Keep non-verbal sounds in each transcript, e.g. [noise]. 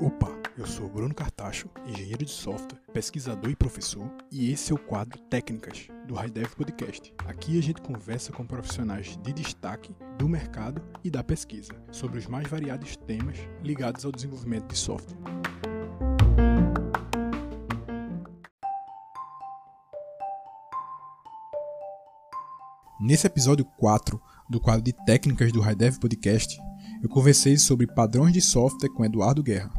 Opa, eu sou Bruno Cartacho, engenheiro de software, pesquisador e professor, e esse é o quadro Técnicas do HighDev Podcast. Aqui a gente conversa com profissionais de destaque do mercado e da pesquisa sobre os mais variados temas ligados ao desenvolvimento de software. Nesse episódio 4 do quadro de técnicas do HighDev Podcast, eu conversei sobre padrões de software com Eduardo Guerra.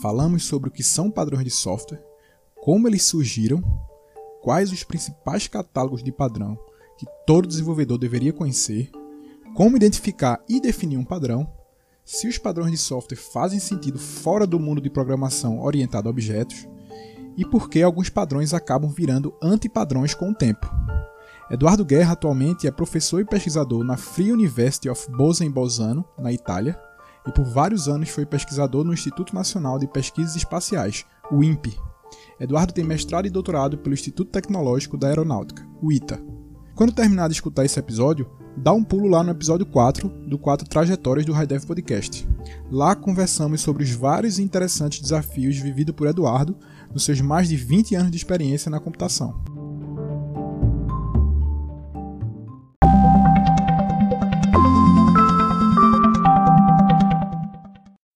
Falamos sobre o que são padrões de software, como eles surgiram, quais os principais catálogos de padrão que todo desenvolvedor deveria conhecer, como identificar e definir um padrão, se os padrões de software fazem sentido fora do mundo de programação orientado a objetos, e por que alguns padrões acabam virando antipadrões com o tempo. Eduardo Guerra atualmente é professor e pesquisador na Free University of Bolzano em Bolzano, na Itália, e por vários anos foi pesquisador no Instituto Nacional de Pesquisas Espaciais, o INPE. Eduardo tem mestrado e doutorado pelo Instituto Tecnológico da Aeronáutica, o ITA. Quando terminar de escutar esse episódio, dá um pulo lá no episódio 4 do quadro Trajetórias do High Podcast. Lá conversamos sobre os vários e interessantes desafios vividos por Eduardo nos seus mais de 20 anos de experiência na computação.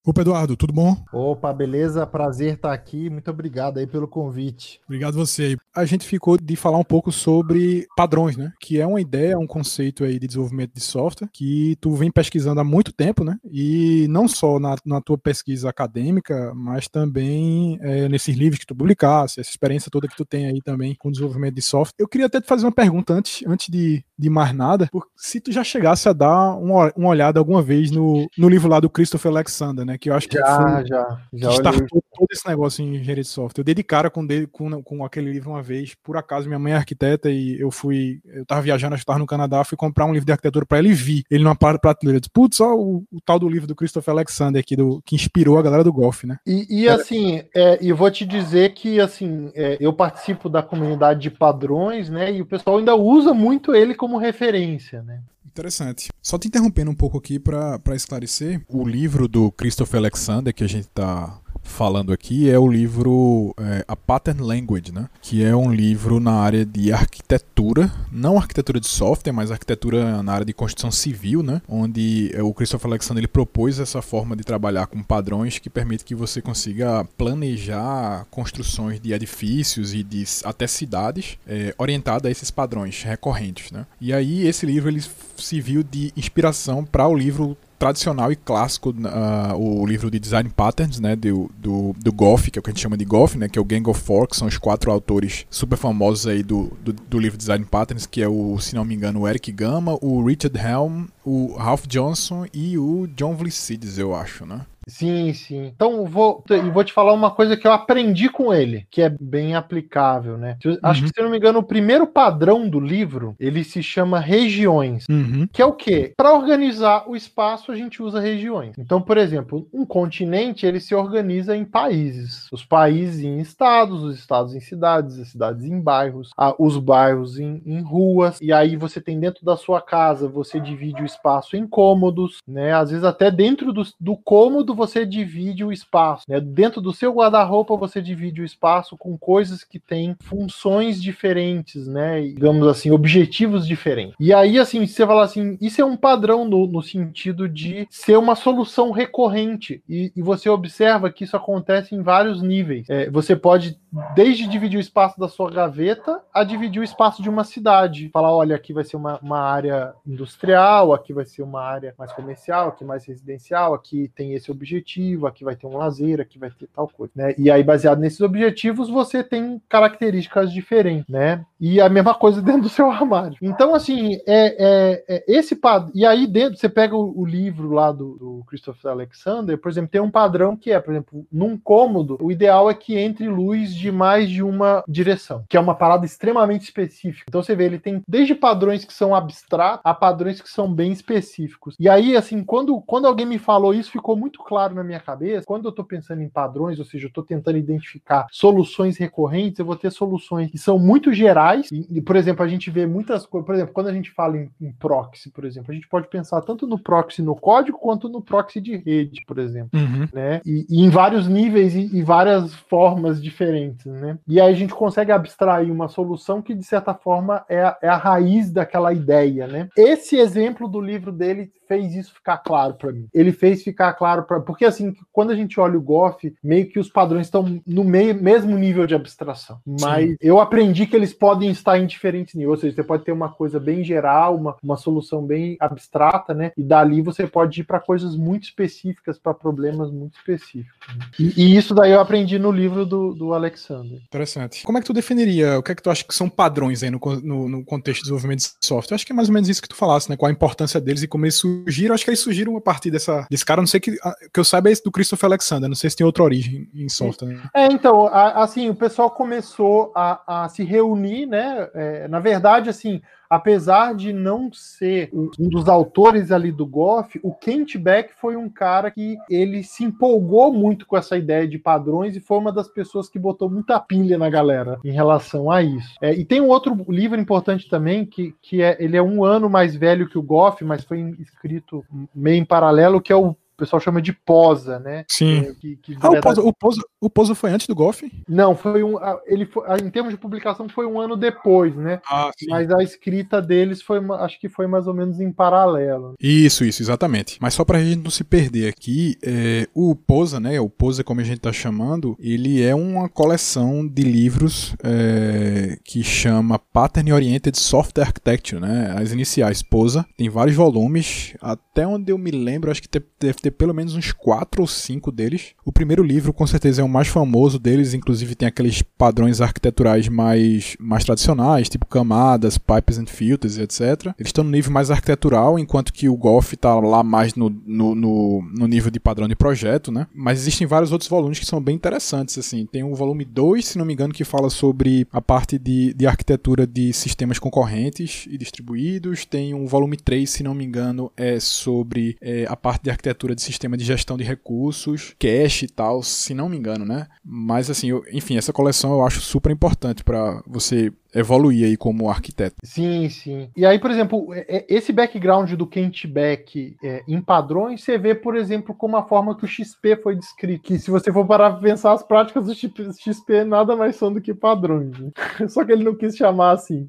Opa, Eduardo, tudo bom? Opa, beleza? Prazer estar aqui. Muito obrigado aí pelo convite. Obrigado você. A gente ficou de falar um pouco sobre padrões, né? Que é uma ideia, um conceito aí de desenvolvimento de software que tu vem pesquisando há muito tempo, né? E não só na, na tua pesquisa acadêmica, mas também é, nesses livros que tu publicasse, essa experiência toda que tu tem aí também com desenvolvimento de software. Eu queria até te fazer uma pergunta antes, antes de, de mais nada, se tu já chegasse a dar uma, uma olhada alguma vez no, no livro lá do Christopher Alexander, né? Né? Que eu acho que já, foi, já, já que startou todo esse negócio em engenharia de software. Eu dei de cara com, com, com aquele livro uma vez, por acaso minha mãe é arquiteta e eu fui, eu tava viajando, acho que tava no Canadá, fui comprar um livro de arquitetura para ele e vi ele numa prateleira. Disse, putz, só o, o, tal do livro do Christopher Alexander aqui, do, que inspirou a galera do golfe, né? E, e assim, é, e vou te dizer que, assim, é, eu participo da comunidade de padrões, né, e o pessoal ainda usa muito ele como referência, né? Interessante. Só te interrompendo um pouco aqui para esclarecer, o livro do Christopher Alexander que a gente está falando aqui é o livro é, A Pattern Language, né? que é um livro na área de arquitetura, não arquitetura de software, mas arquitetura na área de construção civil, né? onde é, o Christopher Alexander ele propôs essa forma de trabalhar com padrões que permite que você consiga planejar construções de edifícios e de até cidades é, orientada a esses padrões recorrentes. Né? E aí esse livro ele serviu de inspiração para o livro tradicional e clássico uh, o livro de Design Patterns, né, do, do, do Goff, que é o que a gente chama de Goff, né, que é o Gang of Four, que são os quatro autores super famosos aí do, do, do livro Design Patterns, que é o, se não me engano, o Eric Gama, o Richard Helm, o Ralph Johnson e o John Vlissides, eu acho, né? Sim, sim. Então vou, vou te falar uma coisa que eu aprendi com ele, que é bem aplicável, né? Acho uhum. que, se não me engano, o primeiro padrão do livro ele se chama regiões, uhum. que é o quê? Para organizar o espaço a gente usa regiões. Então, por exemplo, um continente ele se organiza em países, os países em estados, os estados em cidades, as cidades em bairros, os bairros em, em ruas. E aí você tem dentro da sua casa você divide o espaço em cômodos, né? Às vezes até dentro do, do cômodo você divide o espaço. Né? Dentro do seu guarda-roupa, você divide o espaço com coisas que têm funções diferentes, né? digamos assim, objetivos diferentes. E aí, assim, você fala assim, isso é um padrão no, no sentido de ser uma solução recorrente. E, e, você observa que isso acontece em vários níveis. É, você pode, desde dividir o espaço da sua gaveta, a dividir o espaço de uma cidade. Falar, olha, aqui vai ser uma, uma área industrial, aqui vai ser uma área mais comercial, aqui mais residencial, aqui tem esse objetivo objetivo, aqui vai ter um lazer, aqui vai ter tal coisa, né? E aí, baseado nesses objetivos, você tem características diferentes, né? E a mesma coisa [laughs] dentro do seu armário. Então, assim, é, é, é esse padrão. E aí, dentro, você pega o, o livro lá do, do, Christopher Alexander, por exemplo, tem um padrão que é, por exemplo, num cômodo, o ideal é que entre luz de mais de uma direção, que é uma parada extremamente específica. Então, você vê, ele tem desde padrões que são abstratos a padrões que são bem específicos. E aí, assim, quando, quando alguém me falou isso, ficou muito claro claro na minha cabeça, quando eu estou pensando em padrões, ou seja, eu estou tentando identificar soluções recorrentes, eu vou ter soluções que são muito gerais. E, por exemplo, a gente vê muitas coisas. Por exemplo, quando a gente fala em, em, proxy, por exemplo, a gente pode pensar tanto no proxy no código quanto no proxy de rede, por exemplo. Uhum. Né? E, e, em vários níveis e, e várias formas diferentes. Né? E aí a gente consegue abstrair uma solução que, de certa forma, é a, é a raiz daquela ideia. Né? Esse exemplo do livro dele fez isso ficar claro para mim. Ele fez ficar claro para porque assim, quando a gente olha o Goff, meio que os padrões estão no meio, mesmo nível de abstração. Mas Sim. eu aprendi que eles podem estar em diferentes níveis, ou seja, você pode ter uma coisa bem geral, uma, uma solução bem abstrata, né? E dali você pode ir para coisas muito específicas, para problemas muito específicos. Né? E, e, isso daí eu aprendi no livro do, do Alexander. Interessante. Como é que tu definiria, o que é que tu acha que são padrões aí no, no, no contexto de desenvolvimento de software? Eu acho que é mais ou menos isso que tu falasse, né? Qual a importância deles e como eles surgiram. Acho que eles surgiram a partir dessa, desse cara, não sei que, que eu saiba é esse do Christopher Alexander, não sei se tem outra origem em software. Né? É, então, a, assim, o pessoal começou a, a se reunir, né? É, na verdade, assim, apesar de não ser um dos autores ali do Goff, o Kent Beck foi um cara que ele se empolgou muito com essa ideia de padrões e foi uma das pessoas que botou muita pilha na galera em relação a isso. É, e tem um outro livro importante também, que, que é, ele é um ano mais velho que o Goff, mas foi escrito meio em paralelo, que é o o pessoal chama de posa, né? Sim. Que, que ah, o, posa, o, posa, o posa foi antes do Golf? Não, foi um. Ele foi, em termos de publicação foi um ano depois, né? Ah, sim. Mas a escrita deles foi, acho que foi mais ou menos em paralelo. Isso, isso, exatamente. Mas só pra gente não se perder aqui, é, o Posa, né? O Posa, como a gente tá chamando, ele é uma coleção de livros é, que chama Pattern Oriented Software Architecture, né? As iniciais Posa. Tem vários volumes. Até onde eu me lembro, acho que deve ter pelo menos uns quatro ou cinco deles. O primeiro livro, com certeza, é o mais famoso deles, inclusive tem aqueles padrões arquiteturais mais, mais tradicionais, tipo camadas, pipes and filters, etc. Eles estão no nível mais arquitetural, enquanto que o Golf está lá mais no, no, no, no, nível de padrão de projeto, né? Mas existem vários outros volumes que são bem interessantes, assim. Tem o volume 2, se não me engano, que fala sobre a parte de, de arquitetura de sistemas concorrentes e distribuídos. Tem um volume 3, se não me engano, é sobre é, a parte de arquitetura de sistema de gestão de recursos, cache e tal, se não me engano, né? Mas assim, eu, enfim, essa coleção eu acho super importante para você evoluir aí como arquiteto. Sim, sim. E aí, por exemplo, é, é, esse background do Kent Beck é, em padrões, você vê, por exemplo, como a forma que o XP foi descrito. Que se você for parar para pensar, as práticas do XP nada mais são do que padrões. Né? [laughs] Só que ele não quis chamar assim.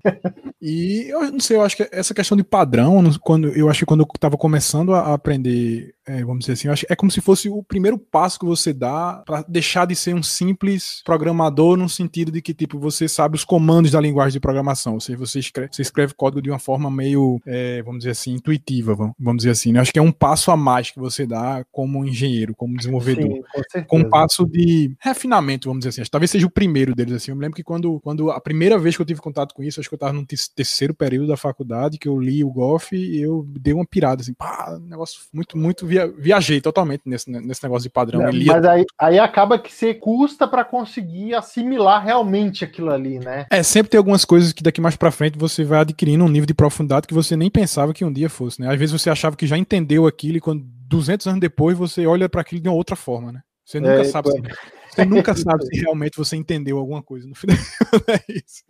e eu não sei, eu acho que essa questão de padrão, quando eu acho que quando eu estava começando a aprender, é, vamos dizer assim, acho é como se fosse o primeiro passo que você dá para deixar de ser um simples programador no sentido de que tipo você sabe os comandos da linguagem linguagem de programação, ou seja, você escreve, você escreve código de uma forma meio, é, vamos dizer assim, intuitiva, vamos dizer assim. Né? Acho que é um passo a mais que você dá como engenheiro, como desenvolvedor. Sim, com, com um passo de refinamento, vamos dizer assim. Acho, talvez seja o primeiro deles, assim. Eu me lembro que quando, quando a primeira vez que eu tive contato com isso, acho que eu estava no terceiro período da faculdade, que eu li o Golf e eu dei uma pirada, assim, pá, negócio muito, muito, via, viajei totalmente nesse, nesse negócio de padrão. Mas aí, aí acaba que você custa para conseguir assimilar realmente aquilo ali, né? É, sempre tem algumas coisas que daqui mais para frente você vai adquirindo um nível de profundidade que você nem pensava que um dia fosse, né? Às vezes você achava que já entendeu aquilo e quando 200 anos depois você olha para aquilo de uma outra forma, né? Você nunca é, sabe. Então... Você nunca [laughs] sabe se realmente você entendeu alguma coisa no final. [laughs] é isso.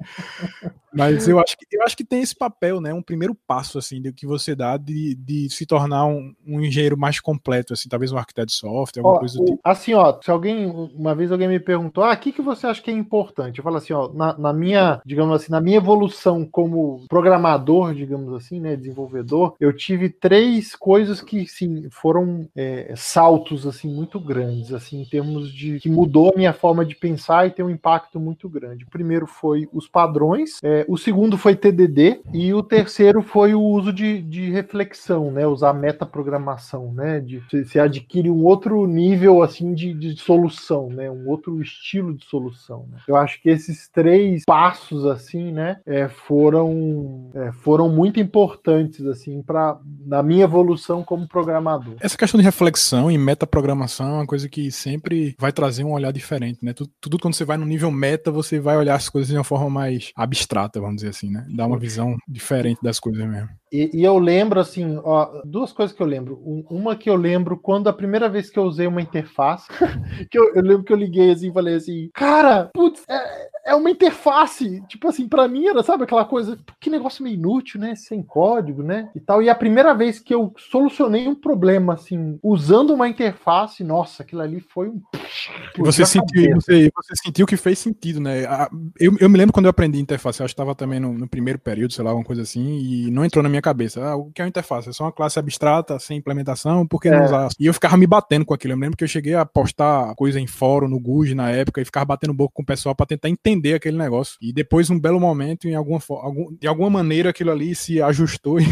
Mas eu acho, que, eu acho que tem esse papel, né? Um primeiro passo, assim, de que você dá de, de se tornar um, um engenheiro mais completo, assim, talvez um arquiteto de software, alguma ó, coisa do tipo. Assim, ó, se alguém, uma vez alguém me perguntou, ah, o que, que você acha que é importante? Eu falo assim, ó, na, na minha, digamos assim, na minha evolução como programador, digamos assim, né, desenvolvedor, eu tive três coisas que, sim, foram é, saltos, assim, muito grandes, assim, em termos de, que mudou a minha forma de pensar e tem um impacto muito grande. O primeiro foi os padrões, é, o segundo foi TDD e o terceiro foi o uso de, de reflexão, né? Usar metaprogramação, né? De, você adquire um outro nível assim de, de solução, né? Um outro estilo de solução. Né? Eu acho que esses três passos assim, né? É, foram é, foram muito importantes assim para na minha evolução como programador. Essa questão de reflexão e metaprogramação é uma coisa que sempre vai trazer um olhar diferente, né? Tudo, tudo quando você vai no nível meta, você vai olhar as coisas de uma forma mais abstrata vamos dizer assim, né? Dá uma visão diferente das coisas mesmo. E, e, eu lembro, assim, ó, duas coisas que eu lembro. Uma que eu lembro quando a primeira vez que eu usei uma interface, [laughs] que eu, eu, lembro que eu liguei assim e falei assim, cara, putz, é, é uma interface. Tipo assim, para mim era, sabe, aquela coisa, que negócio meio inútil, né? Sem código, né? E tal. E a primeira vez que eu solucionei um problema, assim, usando uma interface, nossa, aquilo ali foi um. Você sentiu, você, você, sentiu que fez sentido, né? Eu, eu me lembro quando eu aprendi interface, eu acho que estava também no, no, primeiro período, sei lá, alguma coisa assim, e não entrou na minha cabeça. Ah, o que é uma interface? É só uma classe abstrata, sem implementação, por que é. não usar? E eu ficava me batendo com aquilo. Eu me lembro que eu cheguei a postar coisa em fórum, no GUG na época, e ficava batendo boca com o pessoal para tentar entender aquele negócio. E depois, um belo momento, em alguma, algum, de alguma maneira, aquilo ali se ajustou [laughs] e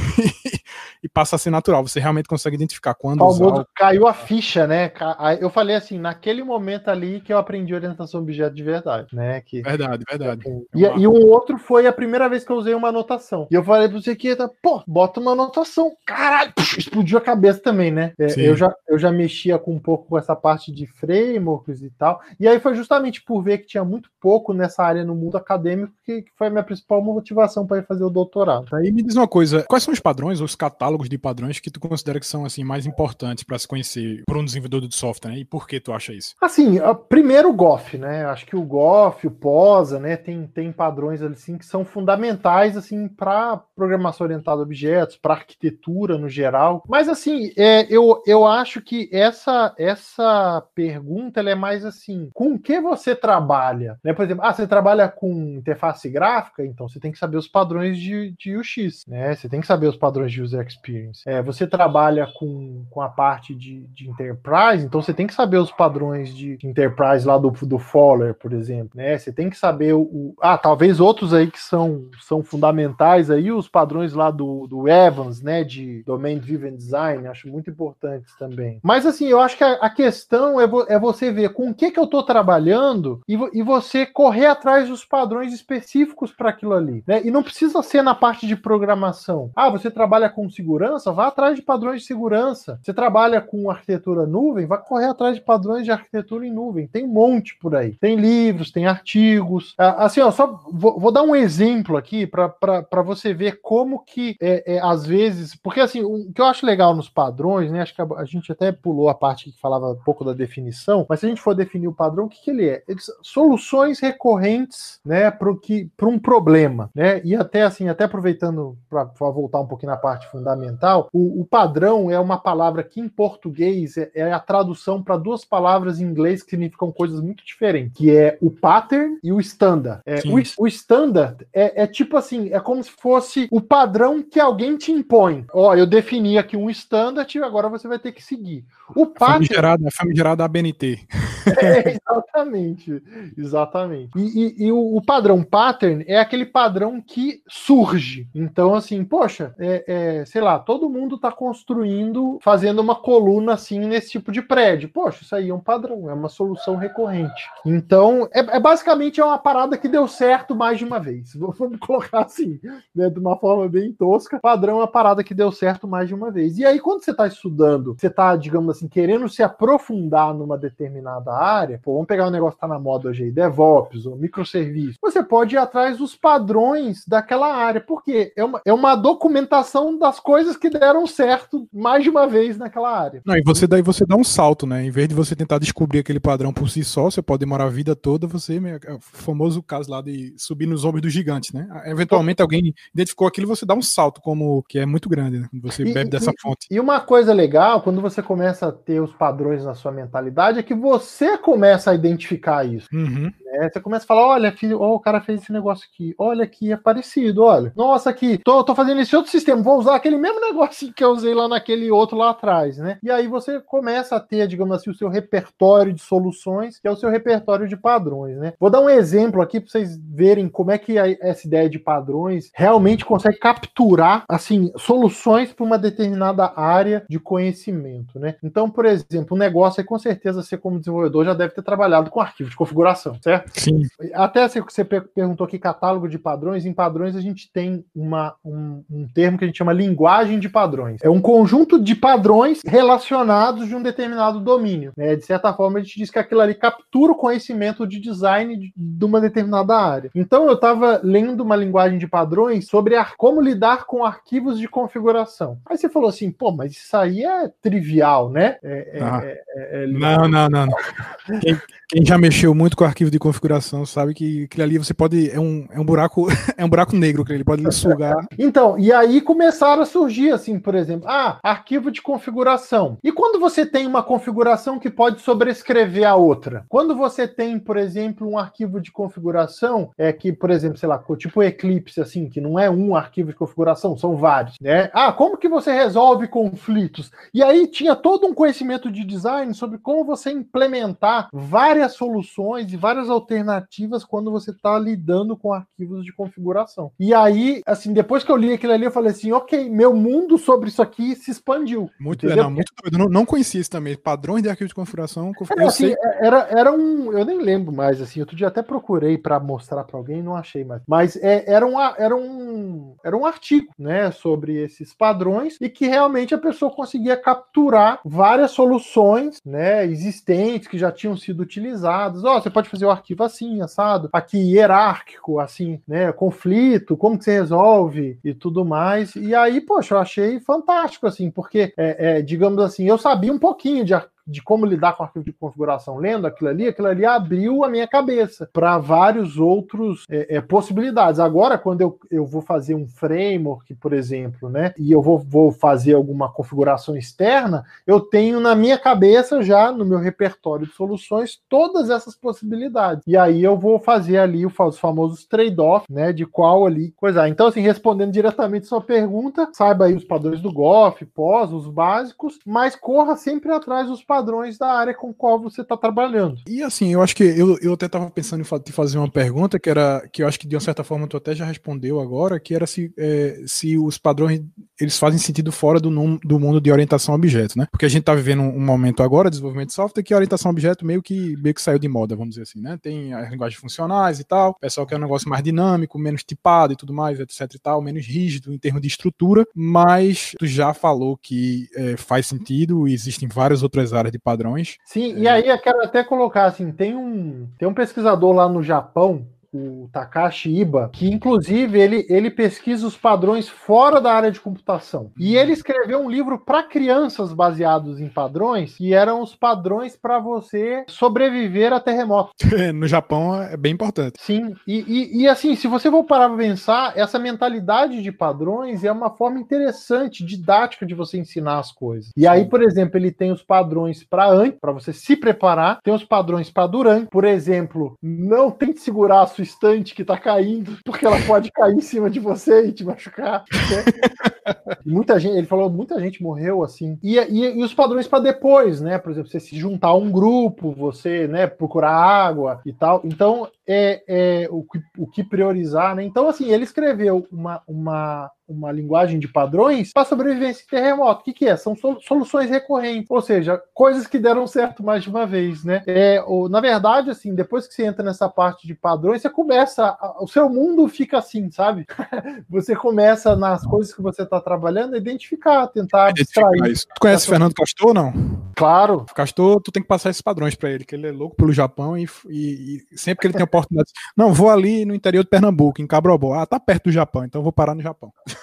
e passa a ser natural. Você realmente consegue identificar quando usar. Caiu a ficha, né? Eu falei assim, naquele momento ali que eu aprendi orientação objeto de verdade, né? Que... Verdade, verdade. E, e um outro foi a primeira vez que eu usei uma anotação. E eu falei pra você que, pô, bota uma anotação. Caralho, explodiu a cabeça também, né? É, eu, já, eu já mexia com um pouco com essa parte de frameworks e tal. E aí foi justamente por ver que tinha muito pouco nessa área no mundo acadêmico que, que foi a minha principal motivação para ir fazer o doutorado. Aí me diz uma coisa, quais são os padrões, os catálogos catálogos de padrões que tu considera que são assim mais importantes para se conhecer por um desenvolvedor de software, né? E por que tu acha isso? Assim, primeiro o GOF, né? Acho que o GOF, o POSA, né, tem, tem padrões assim que são fundamentais assim para programação orientada a objetos, para arquitetura no geral. Mas assim, é, eu, eu acho que essa essa pergunta é mais assim, com que você trabalha, né? Por exemplo, ah, você trabalha com interface gráfica, então você tem que saber os padrões de, de UX, né? Você tem que saber os padrões de user experience Experience. É, você trabalha com, com a parte de, de Enterprise, então você tem que saber os padrões de Enterprise lá do, do Fowler, por exemplo. Né? Você tem que saber o, Ah, talvez outros aí que são, são fundamentais aí, os padrões lá do, do Evans, né? De Domain Driven Design, acho muito importantes também. Mas assim, eu acho que a, a questão é, vo, é você ver com o que, que eu estou trabalhando e, e você correr atrás dos padrões específicos para aquilo ali. Né? E não precisa ser na parte de programação. Ah, você trabalha com segurança segurança, vá atrás de padrões de segurança. Você trabalha com arquitetura nuvem, vá correr atrás de padrões de arquitetura em nuvem. Tem um monte por aí. Tem livros, tem artigos. Ah, assim, ó, só vou, vou dar um exemplo aqui para você ver como que é, é, às vezes. Porque assim, o que eu acho legal nos padrões, né? Acho que a, a, gente até pulou a parte que falava um pouco da definição, mas se a gente for definir o padrão, o que, que ele é? Eles, soluções recorrentes, né, para um problema, né? E até assim, até aproveitando para voltar um pouquinho na parte fundamental fundamental, o, o, padrão é uma palavra que em português é, é a tradução para duas palavras em inglês que significam coisas muito diferentes, que é o pattern e o standard. É, o, o, standard é, é, tipo assim, é como se fosse o padrão que alguém te impõe. Ó, eu defini aqui um standard, agora você vai ter que seguir. O pattern... Famigerada, famigerada ABNT. É, exatamente, exatamente. E, e, e o, o, padrão pattern é aquele padrão que surge. Então, assim, poxa, é, é sei lá, todo mundo está construindo, fazendo uma coluna assim nesse tipo de prédio. Poxa, isso aí é um padrão, é uma solução recorrente. Então, é, é basicamente é uma parada que deu certo mais de uma vez. [laughs] Vamos colocar assim, né, de uma forma bem tosca. Padrão é uma parada que deu certo mais de uma vez. E aí, quando você está estudando, você está, digamos assim, querendo se aprofundar numa determinada área, pô, vamos pegar um negócio que está na moda hoje aí, DevOps ou microserviço, você pode ir atrás dos padrões daquela área, porque é uma, é uma documentação das coisas coisas que deram certo mais de uma vez naquela área. Não, e você daí você dá um salto, né? Em vez de você tentar descobrir aquele padrão por si só, você pode demorar a vida toda, você, é o famoso caso lá de subir nos ombros dos gigantes, né? Eventualmente alguém identificou aquilo, você dá um salto como que é muito grande, né? Você e, bebe dessa e, fonte. E uma coisa legal, quando você começa a ter os padrões na sua mentalidade, é que você começa a identificar isso. Uhum. Né? Você começa a falar, olha, filho, oh, o cara fez esse negócio aqui, olha aqui, é parecido, olha. Nossa, aqui, tô, tô fazendo esse outro sistema, vou usar aquele mesmo negócio que eu usei lá naquele outro lá atrás, né? E aí você começa a ter, digamos assim, o seu repertório de soluções, que é o seu repertório de padrões, né? Vou dar um exemplo aqui para vocês verem como é que essa ideia de padrões realmente consegue capturar, assim, soluções para uma determinada área de conhecimento, né? Então, por exemplo, um negócio aí, com certeza, você como desenvolvedor já deve ter trabalhado com arquivo de configuração, certo? Sim. Até você perguntou aqui catálogo de padrões, em padrões a gente tem uma, um, um termo que a gente chama linguagem de padrões. É um conjunto de padrões relacionados de um determinado domínio. Né? De certa forma, a gente diz que aquilo ali captura o conhecimento de design de, uma determinada área. Então, eu estava lendo uma linguagem de padrões sobre como lidar com arquivos de configuração. Aí você falou assim, pô, mas isso aí é trivial, né? É, é, ah. é, é não, não, não, não. [laughs] Quem, quem, já mexeu muito com arquivo de configuração sabe que aquilo ali você pode. É um, é um buraco, [laughs] é um buraco negro que ele pode sugar. Então, e aí começaram a surgir, assim, por exemplo, ah, arquivo de configuração. E quando você tem uma configuração que pode sobrescrever a outra? Quando você tem, por exemplo, um arquivo de configuração, é que, por exemplo, sei lá, tipo Eclipse, assim, que não é um arquivo de configuração, são vários, né? Ah, como que você resolve conflitos? E aí tinha todo um conhecimento de design sobre como você implementar várias soluções e várias alternativas quando você está lidando com arquivos de configuração. E aí, assim, depois que eu li aquilo ali, eu falei assim, ok, meu mundo sobre isso aqui se expandiu. Muito, é, não, muito doido. Não, não conhecia isso também. Padrões de arquivo de configuração. É, assim, sei... era, era um. Eu nem lembro mais, assim. Outro dia até procurei para mostrar para alguém não achei mais. Mas é, era, um, era, um, era um artigo, né, sobre esses padrões e que realmente a pessoa conseguia capturar várias soluções, né, existentes que já tinham sido utilizadas. Ó, oh, você pode fazer o arquivo assim, assado, aqui hierárquico, assim, né, conflito, como que você resolve e tudo mais. E aí, poxa, eu achei fantástico, assim, porque, é, é, digamos assim, eu sabia um pouquinho de, de como lidar com arquivo de configuração lendo aquilo ali, aquilo ali abriu a minha cabeça para vários outros é, é, possibilidades. Agora, quando eu, eu vou fazer um framework, por exemplo, né, e eu vou, vou fazer alguma configuração externa, eu tenho na minha cabeça já no meu repertório de soluções todas essas possibilidades. E aí eu vou fazer ali os famosos trade-off, né, de qual ali coisa. Então, assim, respondendo diretamente sua pergunta, saiba aí os padrões do GOF, pós, os básicos, mas corra sempre atrás dos padrões da área com qual você está trabalhando. E assim, eu acho que eu, eu até estava pensando em te fazer uma pergunta que era que eu acho que de uma certa forma tu até já respondeu agora, que era se, é, se os padrões eles fazem sentido fora do, do mundo de orientação a objeto, né? Porque a gente está vivendo um momento agora de desenvolvimento de software que a orientação a objeto meio que meio que saiu de moda, vamos dizer assim, né? Tem as linguagens funcionais e tal, o pessoal quer um negócio mais dinâmico, menos tipado e tudo mais, etc e tal, menos rígido em termos de estrutura, mas tu já falou que é, faz sentido e existem várias outras áreas área de padrões. Sim, é... e aí eu quero até colocar assim, tem um, tem um pesquisador lá no Japão o Takashi Iba, que inclusive ele, ele pesquisa os padrões fora da área de computação. E ele escreveu um livro para crianças baseados em padrões, que eram os padrões para você sobreviver a terremotos. [laughs] no Japão é bem importante. Sim, e, e, e, assim, se você for parar para pensar, essa mentalidade de padrões é uma forma interessante, didática de você ensinar as coisas. E aí, por exemplo, ele tem os padrões para antes, para você se preparar, tem os padrões para durante. Por exemplo, não tente segurar a sua sua estante que tá caindo, porque ela pode cair em cima de você e te machucar. Né? [laughs] muita gente, ele falou, muita gente morreu assim. E, e, e os padrões para depois, né? Por exemplo, você se juntar a um grupo, você, né, procurar água e tal. Então, é, é o, o que priorizar, né? Então, assim, ele escreveu uma, uma uma linguagem de padrões para sobrevivência em terremoto. O que, que é? São soluções recorrentes, ou seja, coisas que deram certo mais de uma vez, né? É, ou, na verdade, assim, depois que você entra nessa parte de padrões, você começa, o seu mundo fica assim, sabe? [laughs] você começa nas coisas que você está trabalhando a identificar, tentar abstrair. Isso. Tu conhece Fernando Castor ou não? Claro. Castor, tu tem que passar esses padrões para ele, que ele é louco pelo Japão e, e, e sempre que ele tem oportunidade, não, vou ali no interior de Pernambuco, em Cabrobó. Ah, tá perto do Japão, então vou parar no Japão. [laughs]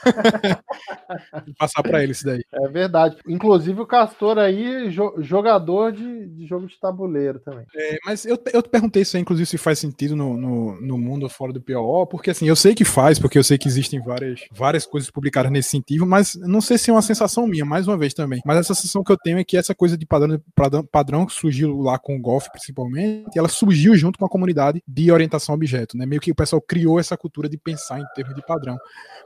passar para ele isso daí. É verdade. Inclusive o Castor aí, jogador de, de jogo de tabuleiro também. É, mas eu, eu te perguntei isso aí, inclusive, se faz sentido no, no, no, mundo fora do PO, porque assim, eu sei que faz, porque eu sei que existem várias, várias coisas publicadas nesse sentido, mas não sei se é uma sensação minha, mais uma vez também. Mas essa sensação que eu tenho é que essa coisa de padrão, padrão que surgiu lá com o golf, principalmente, ela surgiu junto com a comunidade de orientação a objeto, né? Meio que o pessoal criou essa cultura de pensar em termos de padrão.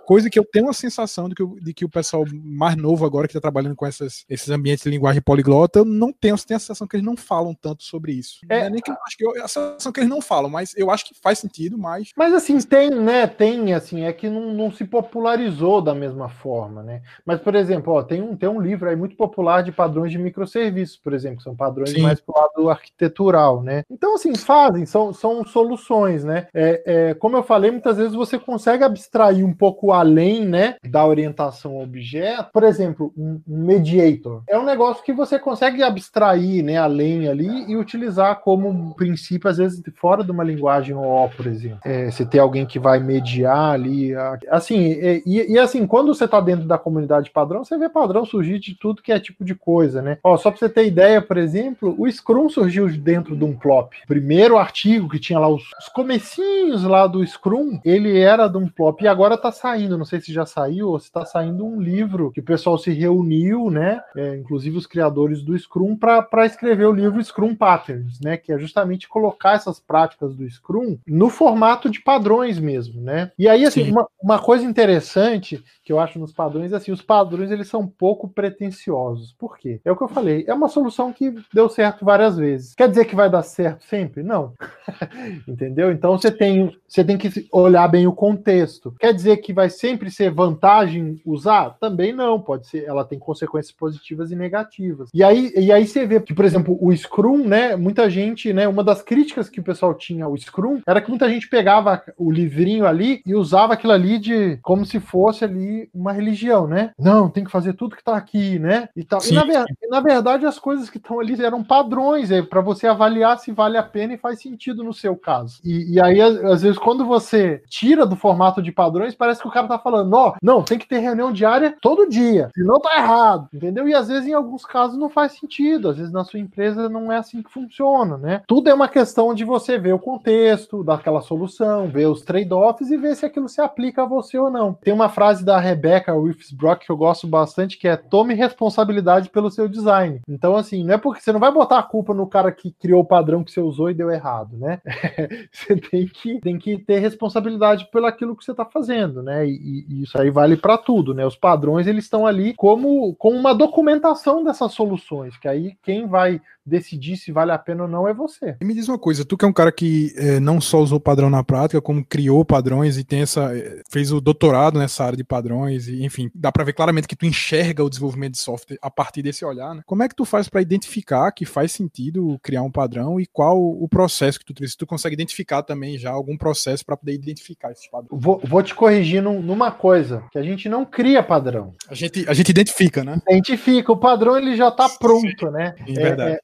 Coisa que eu tenho a sensação de que, de que o pessoal mais novo agora que está trabalhando com essas, esses ambientes de linguagem poliglota, eu não tenho, tenho a sensação que eles não falam tanto sobre isso. É, é nem que eu acho que eu, a sensação que eles não falam, mas eu acho que faz sentido, mas. Mas assim, tem, né? Tem, assim, é que não, não se popularizou da mesma forma, né? Mas, por exemplo, ó, tem um, tem um livro aí muito popular de padrões de microserviços microserviços, por exemplo, que são padrões Sim. mais pro lado arquitetural, né? Então, assim, fazem, são, são soluções, né? É, é, como eu falei, muitas vezes você consegue abstrair um pouco além, né, da orientação ao objeto. Por exemplo, um, mediator. É um negócio que você consegue abstrair, né, além ali e utilizar como princípio, às vezes, fora de uma linguagem OO, por exemplo. É, você ter alguém que vai mediar ali. Assim, e, e assim, quando você está dentro da comunidade padrão, você vê padrão surgir de tudo que é tipo de coisa, né? Ó, só para você ter ideia, por exemplo, o Scrum surgiu dentro de um plop. Primeiro artigo que tinha lá os, os comecinhos lá do Scrum, ele era de um plop e agora está saindo, não sei se já saiu ou se está saindo um livro que o pessoal se reuniu, né? É, inclusive os criadores do Scrum para escrever o livro Scrum Patterns, né? Que é justamente colocar essas práticas do Scrum no formato de padrões mesmo, né? E aí, assim, uma, uma coisa interessante que eu acho nos padrões, assim, os padrões eles são pouco pretensiosos. Por quê? É o que eu falei, é uma solução que deu certo várias vezes. Quer dizer que vai dar certo sempre? Não. [laughs] Entendeu? Então você tem, você tem que olhar bem o contexto. Quer dizer que vai sempre ser vantagem usar? Também não, pode ser, ela tem consequências positivas e negativas. E aí, e aí você vê que, por exemplo, o Scrum, né, muita gente, né, uma das críticas que o pessoal tinha ao Scrum era que muita gente pegava o livrinho ali e usava aquilo ali de como se fosse ali uma religião, né? Não, tem que fazer tudo que está aqui, né? E, tal. e na, na, verdade, as coisas que estão ali eram padrões é, para você avaliar se vale a pena e faz sentido no seu caso. E, e aí, às, vezes, quando você tira do formato de padrões, parece que o cara tá falando, não, tem que ter reunião diária todo dia, senão tá errado, entendeu? E às vezes, em alguns casos, não faz sentido. Às vezes, na sua empresa, não é assim que funciona, né? Tudo é uma questão de você ver o contexto daquela solução, ver os trade-offs e ver se aquilo se aplica a você ou não. Tem uma frase da Rebecca Withsbrock que eu gosto bastante, que é tome responsabilidade pelo seu design. Então, assim, não é porque você não vai botar a culpa no cara que criou o padrão que você usou e deu errado, né? [laughs] você tem que, tem que ter responsabilidade pelo aquilo que você está fazendo, né? E, e, isso aí vale para tudo, né? Os padrões eles estão ali como, como uma documentação dessas soluções, que aí quem vai decidir se vale a pena ou não é você. E me diz uma coisa, tu que é um cara que é, não só usou padrão na prática, como criou padrões e tem essa é, fez o doutorado nessa área de padrões e enfim, dá para ver claramente que tu enxerga o desenvolvimento de software a partir desse olhar, né? Como é que tu faz para identificar que faz sentido criar um padrão e qual o processo que tu Se tu consegue identificar também já algum processo para poder identificar esses padrões? Vou, vou te corrigir num, numa coisa, que a gente não cria padrão. A gente, a gente identifica, né? Identifica, o padrão ele já tá pronto, né? Sim, é, verdade. É,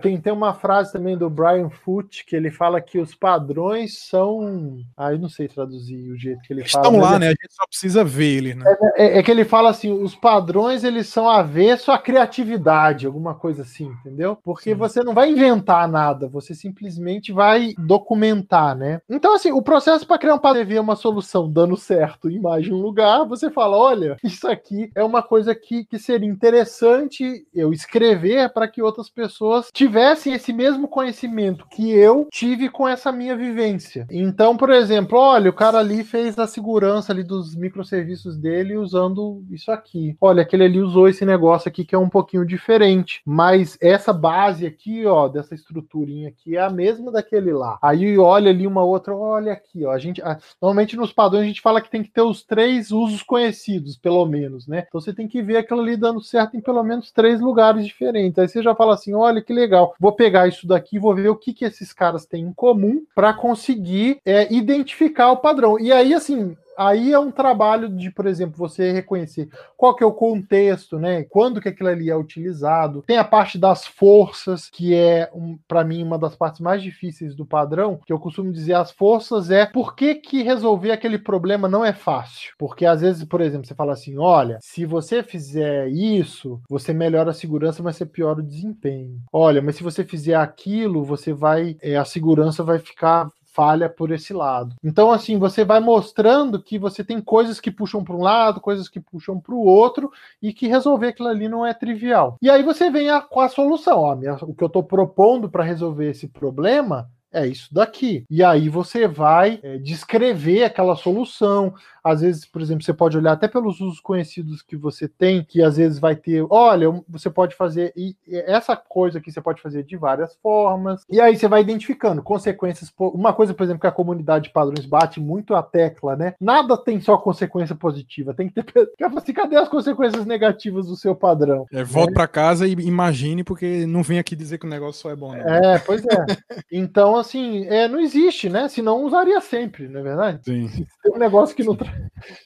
tem, tem uma frase também do Brian Foote que ele fala que os padrões são. Ah, eu não sei traduzir o jeito que ele Eles fala. Estão lá, né? A gente só precisa ver eles, né? É, é, é, que ele fala assim: os padrões eles são avesso à criatividade, alguma coisa assim, entendeu? Porque Sim. você não vai inventar nada, você simplesmente vai documentar, né? Então, assim, o processo para criar um padrão é uma solução dando certo em mais de um lugar, você fala: olha, isso aqui é uma coisa que, que seria interessante eu escrever para que outras pessoas tivessem tivessem esse mesmo conhecimento que eu tive com essa minha vivência. Então, por exemplo, olha, o cara ali fez a segurança ali dos microserviços dele usando isso aqui. Olha, aquele ali usou esse negócio aqui que é um pouquinho diferente, mas essa base aqui, ó, dessa estruturinha aqui é a mesma daquele lá. Aí olha ali uma outra, olha aqui, ó, a gente a, normalmente nos padrões a gente fala que tem que ter os três usos conhecidos, pelo menos, né? Então você tem que ver aquilo ali dando certo em pelo menos três lugares diferentes. Aí você já fala assim, olha que legal. Vou pegar isso daqui vou ver o que, que esses caras têm em comum para conseguir é, identificar o padrão. E aí, assim, aí é um trabalho de, por exemplo, você reconhecer qual que é o contexto, né? Quando que aquilo ali é utilizado. Tem a parte das forças, que é, um, para mim, uma das partes mais difíceis do padrão, que eu costumo dizer as forças é por que, que resolver aquele problema não é fácil. Porque às vezes, por exemplo, você fala assim: olha, se você fizer isso, você melhora a segurança, mas você piora o desempenho. Olha, mas se você fizer aquilo, você vai. É, a segurança vai ficar falha por esse lado. Então, assim, você vai mostrando que você tem coisas que puxam para um lado, coisas que puxam para o outro, e que resolver aquilo ali não é trivial. E aí você vem a, com a solução. Ó, minha, o que eu estou propondo para resolver esse problema é isso daqui. E aí você vai é, descrever aquela solução. Às vezes, por exemplo, você pode olhar até pelos usos conhecidos que você tem, que às vezes vai ter, olha, você pode fazer e essa coisa aqui você pode fazer de várias formas. E aí você vai identificando consequências. Uma coisa, por exemplo, que a comunidade de padrões bate muito a tecla, né? Nada tem só consequência positiva. Tem que ter. [laughs] Assim, cadê as consequências negativas do seu padrão? É, volta né? para casa e imagine, porque não vem aqui dizer que o negócio só é bom. Né? É, pois é. [laughs] Então, assim, é, não existe, né? Se não usaria sempre, não é verdade? Sim. Tem um negócio que não.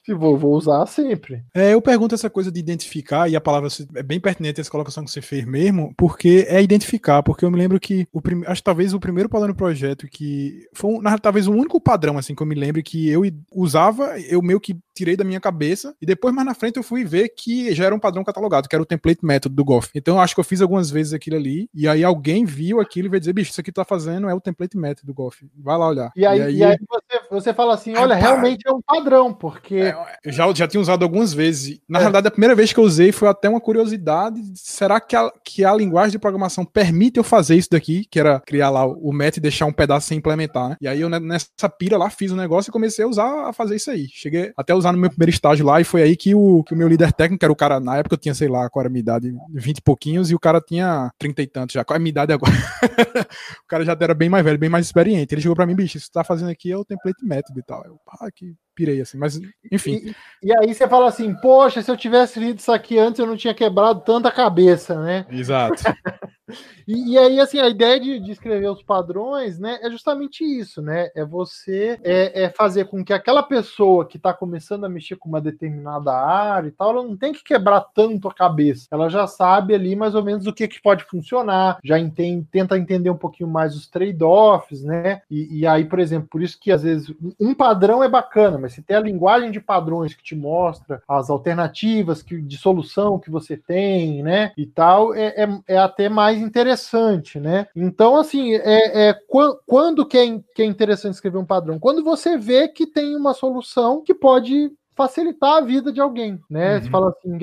Se [laughs] vou, vou usar sempre. É, eu pergunto essa coisa de identificar, e a palavra é bem pertinente essa colocação que você fez mesmo, porque é identificar, porque eu me lembro que o prim... acho que talvez o primeiro padrão do projeto que foi na, talvez o único padrão assim que eu me lembro que eu usava, eu meio que tirei da minha cabeça e depois mais na frente eu fui ver que já era um padrão catalogado, que era o template método do Golf. Então eu acho que eu fiz algumas vezes aquilo ali e aí alguém viu aquilo e veio dizer, bicho, isso aqui tu tá fazendo é o template método do Golf. Vai lá olhar. E aí, e aí, e aí você, você fala assim, olha, realmente é um padrão, porque é, eu já, já tinha usado algumas vezes. Na é. realidade, a primeira vez que eu usei foi até uma curiosidade. Será que a, que a linguagem de programação permite eu fazer isso daqui? Que era criar lá o método e deixar um pedaço sem implementar, né? E aí eu nessa pira lá fiz o um negócio e comecei a usar, a fazer isso aí. Cheguei até a usar no meu primeiro estágio lá e foi aí que o, que o meu líder técnico, era o cara, na época eu tinha, sei lá, qual era a minha idade, 20 e pouquinhos, e o cara tinha 30 e tantos já. Qual é a minha idade agora? [laughs] o cara já era bem mais velho, bem mais experiente. Ele chegou pra mim, bicho, isso que você tá fazendo aqui é o template método e tal. Eu, ah, que pirei, assim, mas enfim. E, e, aí você fala assim, poxa, se eu tivesse lido isso aqui antes, eu não tinha quebrado tanta cabeça, né? Exato. [laughs] e, e, aí, assim, a ideia de, de, escrever os padrões, né, é justamente isso, né? É você é, é fazer com que aquela pessoa que está começando a mexer com uma determinada área e tal, ela não tem que quebrar tanto a cabeça. Ela já sabe ali mais ou menos o que, que pode funcionar, já entende, tenta entender um pouquinho mais os trade-offs, né? E, e aí, por exemplo, por isso que às vezes um padrão é bacana, mas se tem a linguagem de padrões que te mostra as alternativas que, de solução que você tem, né? E tal, é, é, é até mais interessante, né? Então, assim, é, é quando que é, que é interessante escrever um padrão? Quando você vê que tem uma solução que pode facilitar a vida de alguém, né? Uhum. Você fala assim,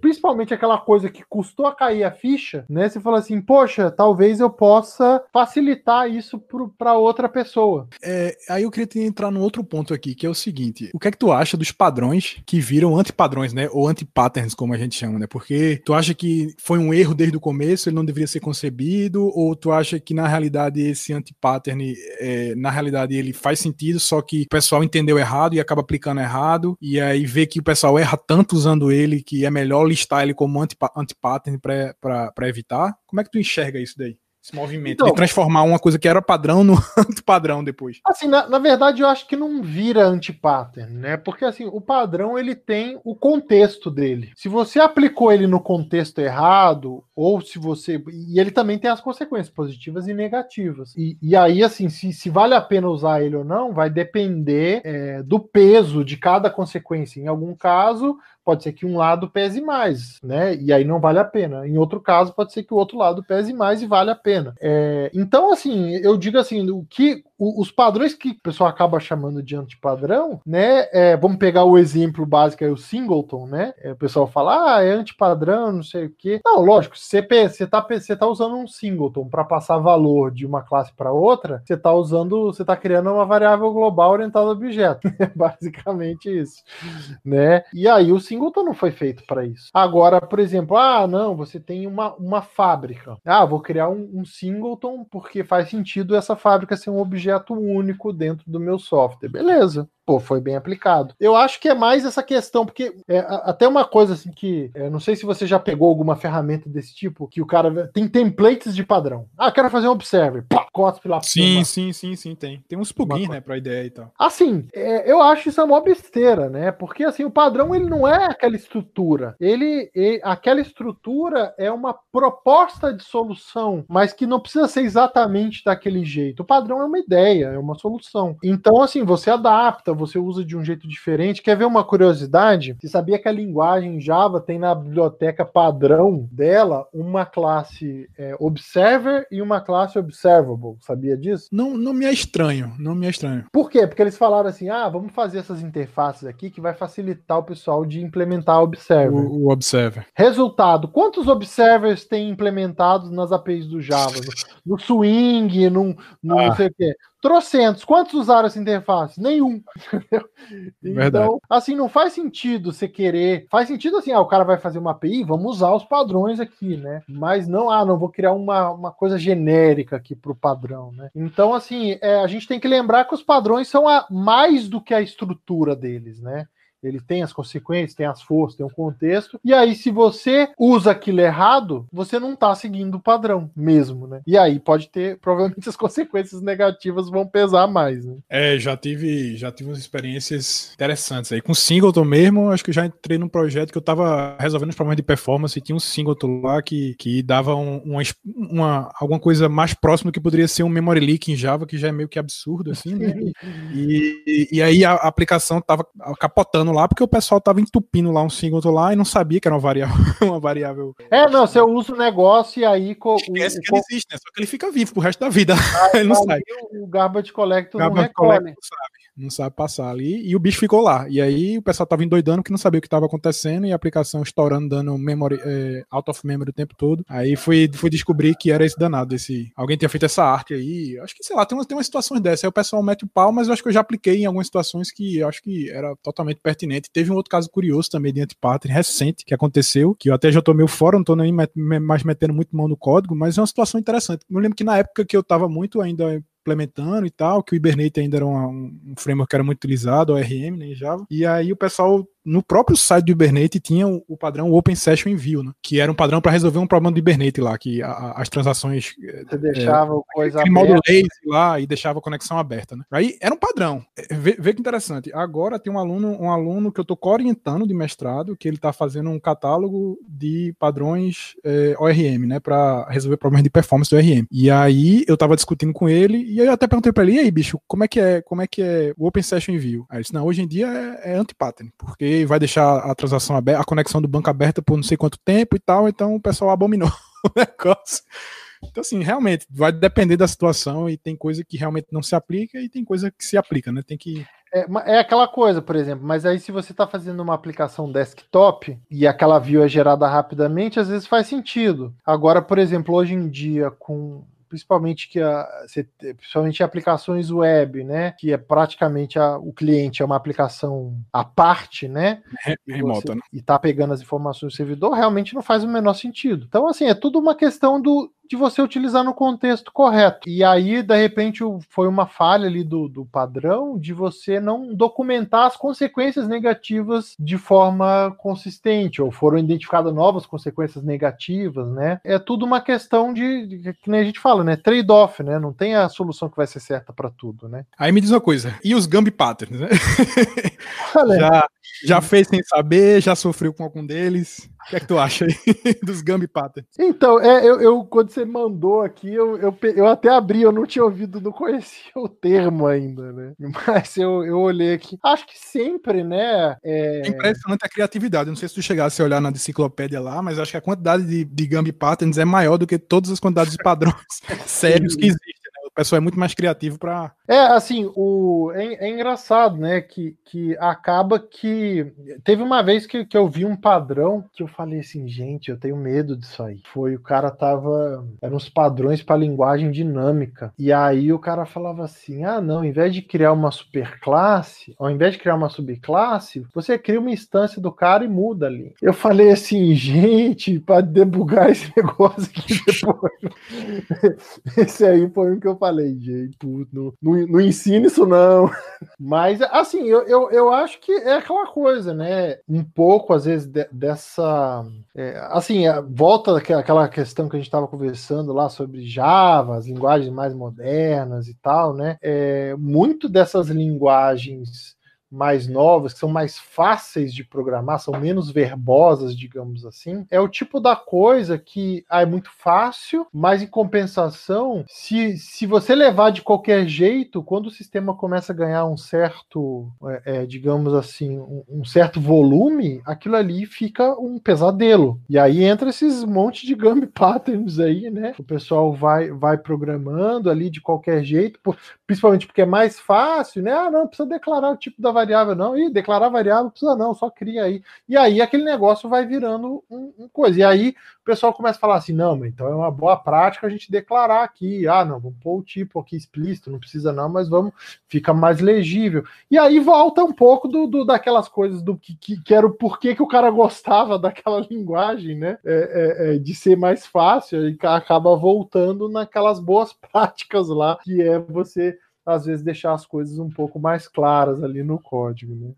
principalmente aquela coisa que custou a cair a ficha, né? Você fala assim, poxa, talvez eu possa facilitar isso para outra pessoa. É, aí eu queria entrar num outro ponto aqui, que é o seguinte: o que é que tu acha dos padrões que viram antipadrões, né? Ou anti-patterns, como a gente chama, né? Porque tu acha que foi um erro desde o começo, ele não deveria ser concebido, ou tu acha que na realidade esse anti-pattern, é, na realidade ele faz sentido, só que o pessoal entendeu errado e acaba aplicando errado? E aí vê que o pessoal erra tanto usando ele que é melhor listar ele como anti-pattern para evitar? Como é que tu enxerga isso daí? Esse movimento então, de transformar uma coisa que era padrão no [laughs] anti-padrão depois. Assim, na, na, verdade, eu acho que não vira anti-pattern, né? Porque assim, o padrão ele tem o contexto dele. Se você aplicou ele no contexto errado, ou se você. E ele também tem as consequências positivas e negativas. E, e aí, assim, se, se vale a pena usar ele ou não, vai depender é, do peso de cada consequência. Em algum caso, pode ser que um lado pese mais, né? E aí não vale a pena. Em outro caso, pode ser que o outro lado pese mais e vale a pena. É, então, assim, eu digo assim, o que os padrões que o pessoal acaba chamando de antipadrão, né? É, vamos pegar o exemplo básico aí, o singleton, né? É, o pessoal fala, ah, é antipadrão, não sei o quê. Não, lógico, você, tá, tá usando um singleton para passar valor de uma classe para outra, você tá usando, você tá criando uma variável global orientada a objeto. [laughs] Basicamente isso, né? E aí o singleton não foi feito para isso. Agora, por exemplo, ah, não, você tem uma, uma fábrica. Ah, vou criar um, um singleton porque faz sentido essa fábrica ser um objeto projeto único dentro do meu software. Beleza pô, foi bem aplicado. Eu acho que é mais essa questão, porque é, até uma coisa assim que, é, não sei se você já pegou alguma ferramenta desse tipo, que o cara tem templates de padrão. Ah, quero fazer um observer, pá, cospe lá. Sim, sim, sim, sim, tem. Tem uns plugins, né, pra ideia e tal. Assim, é, eu acho isso uma besteira, né, porque assim, o padrão ele não é aquela estrutura, ele, ele, aquela estrutura é uma proposta de solução, mas que não precisa ser exatamente daquele jeito. O padrão é uma ideia, é uma solução. Então, assim, você adapta, você usa de um jeito diferente. Quer ver uma curiosidade? Você sabia que a linguagem Java tem na biblioteca padrão dela uma classe é, observer e uma classe observable? Sabia disso? Não, não me é estranho, não me é estranho. Por quê? Porque eles falaram assim: ah, vamos fazer essas interfaces aqui que vai facilitar o pessoal de implementar observer. O, o observer. Resultado: quantos observers tem implementados nas APIs do Java? No, no Swing, no, no ah. não sei o quê. Trocentos. Quantos usaram essa interface? Nenhum. [laughs] Verdade. Então, assim, não faz sentido você querer. Faz sentido assim, ah, o cara vai fazer uma API, vamos usar os padrões aqui, né? Mas não, ah, não vou criar uma, uma coisa genérica aqui para o padrão, né? Então, assim, é, a gente tem que lembrar que os padrões são a, mais do que a estrutura deles, né? Ele tem as consequências, tem as forças, tem o um contexto. E aí, se você usa aquilo errado, você não está seguindo o padrão mesmo, né? E aí pode ter, [laughs] provavelmente as consequências negativas vão pesar mais, né? É, já tive, já tive umas experiências interessantes aí. Com Singleton mesmo, acho que já entrei num projeto que eu estava resolvendo os problemas de performance e tinha um Singleton lá que, que dava um, uma, uma, alguma coisa mais próxima do que poderia ser um memory leak em Java, que já é meio que absurdo, assim, né? [laughs] e, e, e aí a aplicação estava capotando lá porque o pessoal tava entupindo lá um singleton lá e não sabia que era uma variável. [laughs] uma variável. É, não, você usa o negócio e aí. Esquece o, que ele existe, né? Só que ele fica vivo pro resto da vida. Ah, [laughs] ele não sai. O Garbage Collector não recolhe. Não sabe não sabe passar ali, e o bicho ficou lá. E aí o pessoal tava endoidando que não sabia o que estava acontecendo, e a aplicação estourando, dando memory, é, out of memory o tempo todo. Aí fui, fui descobrir que era esse danado, esse. Alguém tinha feito essa arte aí. Acho que, sei lá, tem umas, tem umas situações dessas. Aí o pessoal mete o pau, mas eu acho que eu já apliquei em algumas situações que eu acho que era totalmente pertinente. Teve um outro caso curioso também de antipattern recente que aconteceu, que eu até já tô meio fora, não tô nem mais metendo muito mão no código, mas é uma situação interessante. Eu lembro que na época que eu tava muito ainda implementando e tal, que o Hibernate ainda era um, framework que era muito utilizado, ORM, né, Java. E aí o pessoal no próprio site do Hibernate tinha o, o padrão Open Session Envio, né? Que era um padrão para resolver um problema do Hibernate lá, que a, as transações. Você deixava é, coisa aberta. modo lazy lá e deixava a conexão aberta, né? Aí era um padrão. É, vê, vê, que interessante. Agora tem um aluno, um aluno que eu tô orientando de mestrado, que ele tá fazendo um catálogo de padrões é, ORM, né? Para resolver problemas de performance do ORM. E aí eu tava discutindo com ele, e aí eu até perguntei para ele, e aí, bicho, como é que é, como é que é o Open Session Envio? Aí ele disse, não, hoje em dia é, é anti-pattern, porque vai deixar a transação aberta, a conexão do banco aberta por não sei quanto tempo e tal, então o pessoal abominou [laughs] o negócio. Então, assim, realmente, vai depender da situação e tem coisa que realmente não se aplica e tem coisa que se aplica, né? Tem que. É, é aquela coisa, por exemplo, mas aí se você está fazendo uma aplicação desktop e aquela view é gerada rapidamente, às vezes faz sentido. Agora, por exemplo, hoje em dia, com principalmente que a, principalmente aplicações web, né? Que é praticamente a, o cliente é uma aplicação à parte, né? Remota, né? E está pegando as informações do servidor, realmente não faz o menor sentido. Então, assim, é tudo uma questão do, de você utilizar no contexto correto. E aí, de repente, foi uma falha ali do, do padrão de você não documentar as consequências negativas de forma consistente, ou foram identificadas novas consequências negativas, né? É tudo uma questão de, de que nem a gente fala, né? Trade-off, né? Não tem a solução que vai ser certa para tudo, né? Aí me diz uma coisa, e os Gambi Patterns, né? [laughs] já, já fez sem saber, já sofreu com algum deles? O que é que tu acha aí [laughs] dos Gambi Patterns? Então, é, eu, eu, quando você mandou aqui, eu, eu, eu até abri, eu não tinha ouvido, não conhecia o termo ainda, né? Mas eu, eu olhei aqui. Acho que sempre, né? É... é impressionante a criatividade. Não sei se tu chegasse a olhar na enciclopédia lá, mas acho que a quantidade de, de Gambi Patterns é maior do que todas as quantidades de padrões [laughs] sérios que existem pessoal é muito mais criativo para. É, assim, o, é, é, engraçado, né? Que, que acaba que. Teve uma vez que, que eu vi um padrão que eu falei assim, gente, eu tenho medo disso aí. Foi o cara tava. Eram uns padrões para linguagem dinâmica. E aí o cara falava assim: ah, não, ao invés de criar uma superclasse, ao invés de criar uma subclasse, você cria uma instância do cara e muda ali. Eu falei assim, gente, para debugar esse [laughs] negócio aqui [laughs] depois. esse aí foi o que eu falei, gente, não, não, não ensina isso não. [laughs] Mas, assim, eu, eu, eu acho que é aquela coisa, né? Um pouco, às vezes, de, dessa. É, assim, é, volta aquela questão que a gente estava conversando lá sobre Java, as linguagens mais modernas e tal, né? É, muito dessas linguagens mais novas, que são mais fáceis de programar, são menos verbosas, digamos assim, é o tipo da coisa que ah, é muito fácil, mas em compensação, se, se você levar de qualquer jeito, quando o sistema começa a ganhar um certo, é, é, digamos assim, um, um, certo volume, aquilo ali fica um pesadelo. E aí entra esses monte de Gumby [laughs] patterns aí, né? O pessoal vai, vai programando ali de qualquer jeito, por, principalmente porque é mais fácil, né? Ah, não, precisa declarar o tipo da variável, não. E declarar variável precisa não, só cria aí. E aí aquele negócio vai virando um, um coisa. E aí o pessoal começa a falar assim: não, então é uma boa prática a gente declarar aqui. Ah, não, vamos pôr o tipo aqui explícito, não precisa não, mas vamos, fica mais legível. E aí volta um pouco do, do daquelas coisas do que, que, que, era o porquê que o cara gostava [laughs] daquela linguagem, né? É, é, é, de ser mais fácil e acaba voltando naquelas boas [laughs] práticas lá, que é você às vezes deixar as coisas um pouco mais claras ali no código. Né?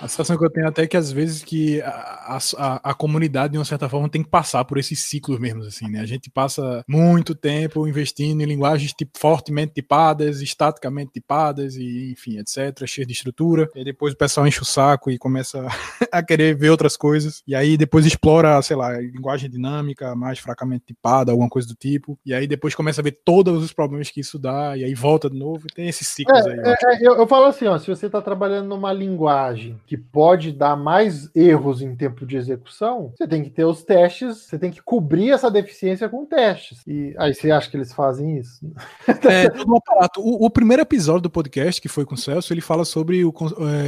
A sensação que eu tenho até é que às vezes que a, a, a, comunidade, de uma certa forma, tem que passar por esses ciclos mesmo, assim, né? A gente passa muito tempo investindo em linguagens tipo, fortemente tipadas, estaticamente tipadas, e enfim, etc., cheio de estrutura. E depois o pessoal enche o saco e começa [laughs] a querer ver outras coisas. E aí depois explora, sei lá, linguagem dinâmica, mais fracamente tipada, alguma coisa do tipo. E aí depois começa a ver todos os problemas que isso dá, e aí volta de novo. Tem esses ciclos é, aí. Eu, é, é, eu, eu, falo assim, ó, se você está trabalhando numa linguagem que pode dar mais erros em tempo de execução, você tem que ter os testes, você tem que cobrir essa deficiência com testes. E aí você acha que eles fazem isso? [laughs] É, todo um aparato. O, o, primeiro episódio do podcast, que foi com o Celso, ele fala sobre o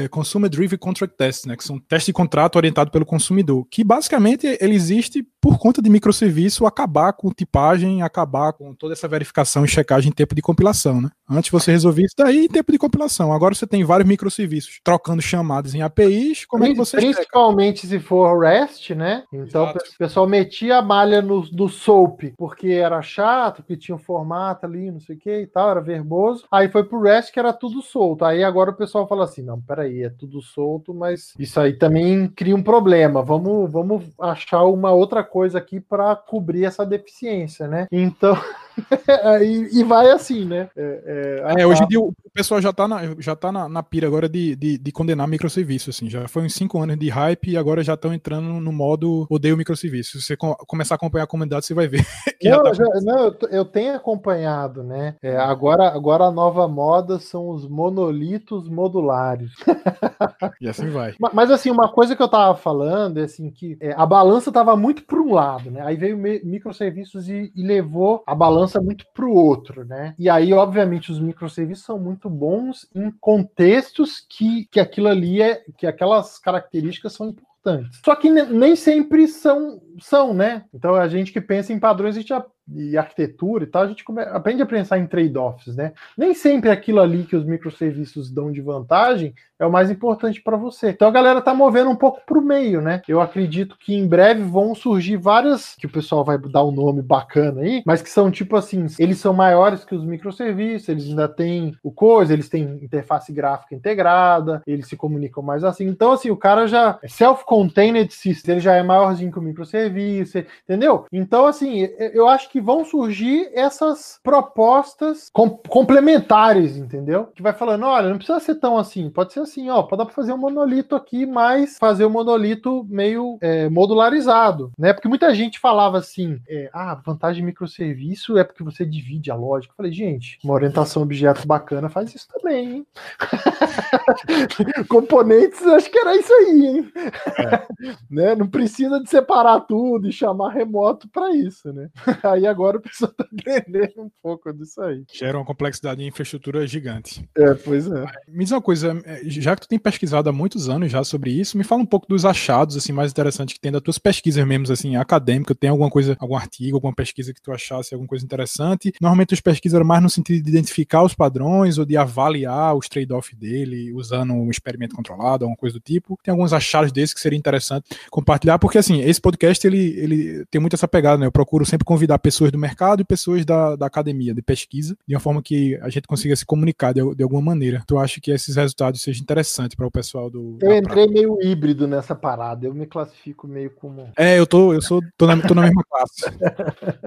é, Consumer Driven Contract Test, né, que são testes de contrato orientado pelo consumidor, que basicamente ele existe por conta de microserviço acabar com tipagem, acabar com toda essa verificação e checagem em tempo de compilação, né? Antes você resolvia isso daí em tempo de compilação. Agora você tem vários microserviços trocando chamadas em APIs. Como é que você Principalmente checa? se for REST, né? Então Exato. o pessoal metia a malha no, do SOAP, porque era chato, porque tinha um formato ali, não sei o que e tal, era verboso. Aí foi pro REST que era tudo solto. Aí agora o pessoal fala assim: não, peraí, é tudo solto, mas isso aí também cria um problema. Vamos, vamos achar uma outra coisa aqui para cobrir essa deficiência, né? Então. [laughs] [laughs] e, e, vai assim, né? É, é, é, hoje em dia o pessoal já tá na, já tá na, na pira agora de, de, de, condenar microserviço, assim. Já foi uns cinco anos de hype e agora já estão entrando no modo odeio microserviço. Se você com, começar a acompanhar a comunidade, você vai ver. [laughs] não, tá... já, não eu, eu, tenho acompanhado, né? É, agora, agora a nova moda são os monolitos modulares. [laughs] e assim vai. Mas, mas, assim, uma coisa que eu tava falando é assim que é, a balança tava muito para um lado, né? Aí veio microserviços e, e levou a balança balança muito para o outro, né? E aí, obviamente, os microserviços são muito bons em contextos que, que aquilo ali é, que aquelas características são importantes. Só que nem sempre são, são, né? Então a gente que pensa em padrões, a gente já e arquitetura e tal, a gente come, aprende a pensar em trade-offs, né? Nem sempre aquilo ali que os microserviços dão de vantagem é o mais importante para você. Então a galera tá movendo um pouco para o meio, né? Eu acredito que em breve vão surgir várias que o pessoal vai dar um nome bacana aí, mas que são tipo assim, eles são maiores que os microserviços, eles ainda têm o coisa, eles têm interface gráfica integrada, eles se comunicam mais assim. Então assim, o cara já é self-contained system, ele já é maiorzinho que o microserviço, entendeu? Então assim, eu acho que que vão surgir essas propostas com, complementares, entendeu? Que vai falando, olha, não precisa ser tão assim, pode ser assim, ó, pode dar para fazer um monolito aqui, mas fazer um monolito meio é, modularizado, né? Porque muita gente falava assim, é, ah, vantagem de microserviço é porque você divide a lógica. Eu falei, gente, uma orientação a objetos bacana faz isso também, hein? [laughs] Componentes, acho que era isso aí, hein? É. [laughs] né? Não precisa de separar tudo e chamar remoto para isso, né? [laughs] Aí aí agora o pessoal tá [laughs] aprendendo um pouco disso aí. Gera uma complexidade em infraestrutura gigante. É, pois é. Me diz uma coisa, é, já que tu tem pesquisado há muitos anos já sobre isso, me fala um pouco dos achados assim mais interessantes que tem das tuas pesquisas mesmo, assim, acadêmica, tem alguma coisa, algum artigo, alguma pesquisa que tu achasse alguma coisa interessante? Normalmente as pesquisas eram mais no sentido de identificar os padrões ou de avaliar os trade-off dele usando um experimento controlado, alguma coisa do tipo. Tem alguns achados desses que seria interessante compartilhar, porque assim, esse podcast ele, ele tem muito essa pegada, né? Eu procuro sempre convidar pessoas pessoas do mercado e pessoas da, da academia, de pesquisa, de uma forma que a gente consiga se comunicar de, de alguma maneira. Tu acha que esses resultados sejam interessantes para o pessoal do. Eu entrei meio híbrido nessa parada, eu me classifico meio como. É, eu tô, eu sou, tô na, tô na mesma classe.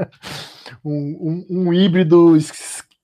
[laughs] um, um, um híbrido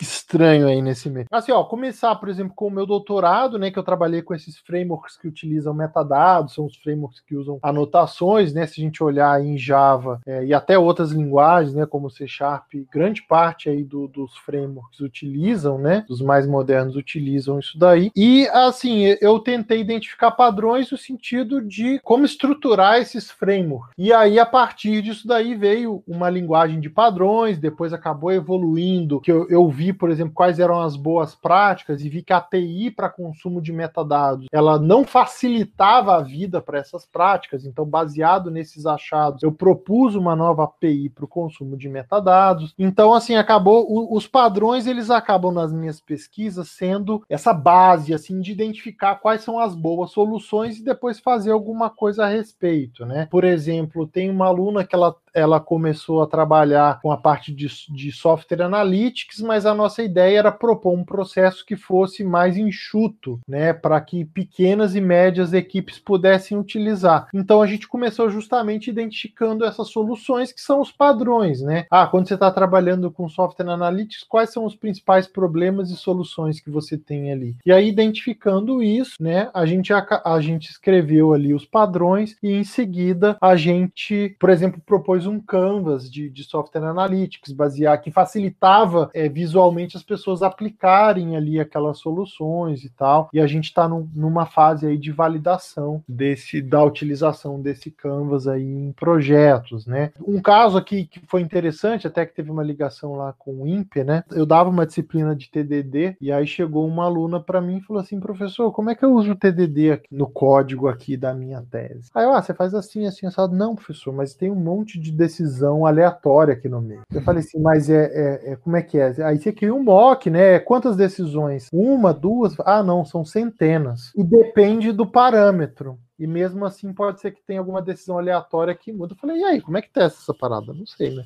estranho aí nesse meio. Assim, ó, começar, por exemplo, com o meu doutorado, né, que eu trabalhei com esses frameworks que utilizam metadados, são os frameworks que usam anotações, né, se a gente olhar em Java é, e até outras linguagens, né, como C Sharp, grande parte aí do, dos frameworks utilizam, né, dos mais modernos utilizam isso daí. E, assim, eu tentei identificar padrões no sentido de como estruturar esses frameworks. E aí, a partir disso daí, veio uma linguagem de padrões, depois acabou evoluindo, que eu, eu vi, por exemplo, quais eram as boas práticas e vi que a API para consumo de metadados, ela não facilitava a vida para essas práticas, então baseado nesses achados, eu propus uma nova API para o consumo de metadados. Então, assim, acabou os padrões, eles acabam nas minhas pesquisas sendo essa base assim de identificar quais são as boas soluções e depois fazer alguma coisa a respeito, né? Por exemplo, tem uma aluna que ela ela começou a trabalhar com a parte de, de software analytics, mas a nossa ideia era propor um processo que fosse mais enxuto, né, para que pequenas e médias equipes pudessem utilizar. Então a gente começou justamente identificando essas soluções que são os padrões, né? Ah, quando você está trabalhando com software analytics, quais são os principais problemas e soluções que você tem ali? E aí identificando isso, né, a gente a, a gente escreveu ali os padrões e em seguida a gente, por exemplo, propôs um canvas de, de software analytics, basear que facilitava é, visualmente as pessoas aplicarem ali aquelas soluções e tal. E a gente está num, numa fase aí de validação desse da utilização desse canvas aí em projetos, né? Um caso aqui que foi interessante, até que teve uma ligação lá com o INPE, né? Eu dava uma disciplina de TDD e aí chegou uma aluna para mim e falou assim, professor, como é que eu uso o TDD no código aqui da minha tese? Aí eu, ah, você faz assim, assim, assado. Não, professor, mas tem um monte de decisão aleatória aqui no meio. Eu falei assim, mas é, é, é, como é que é? Aí você cria um mock, né? Quantas decisões? Uma, duas? Ah, não, são centenas. E depende do parâmetro e mesmo assim pode ser que tenha alguma decisão aleatória que muda. Eu falei, e aí, como é que testa essa parada? Não sei, né?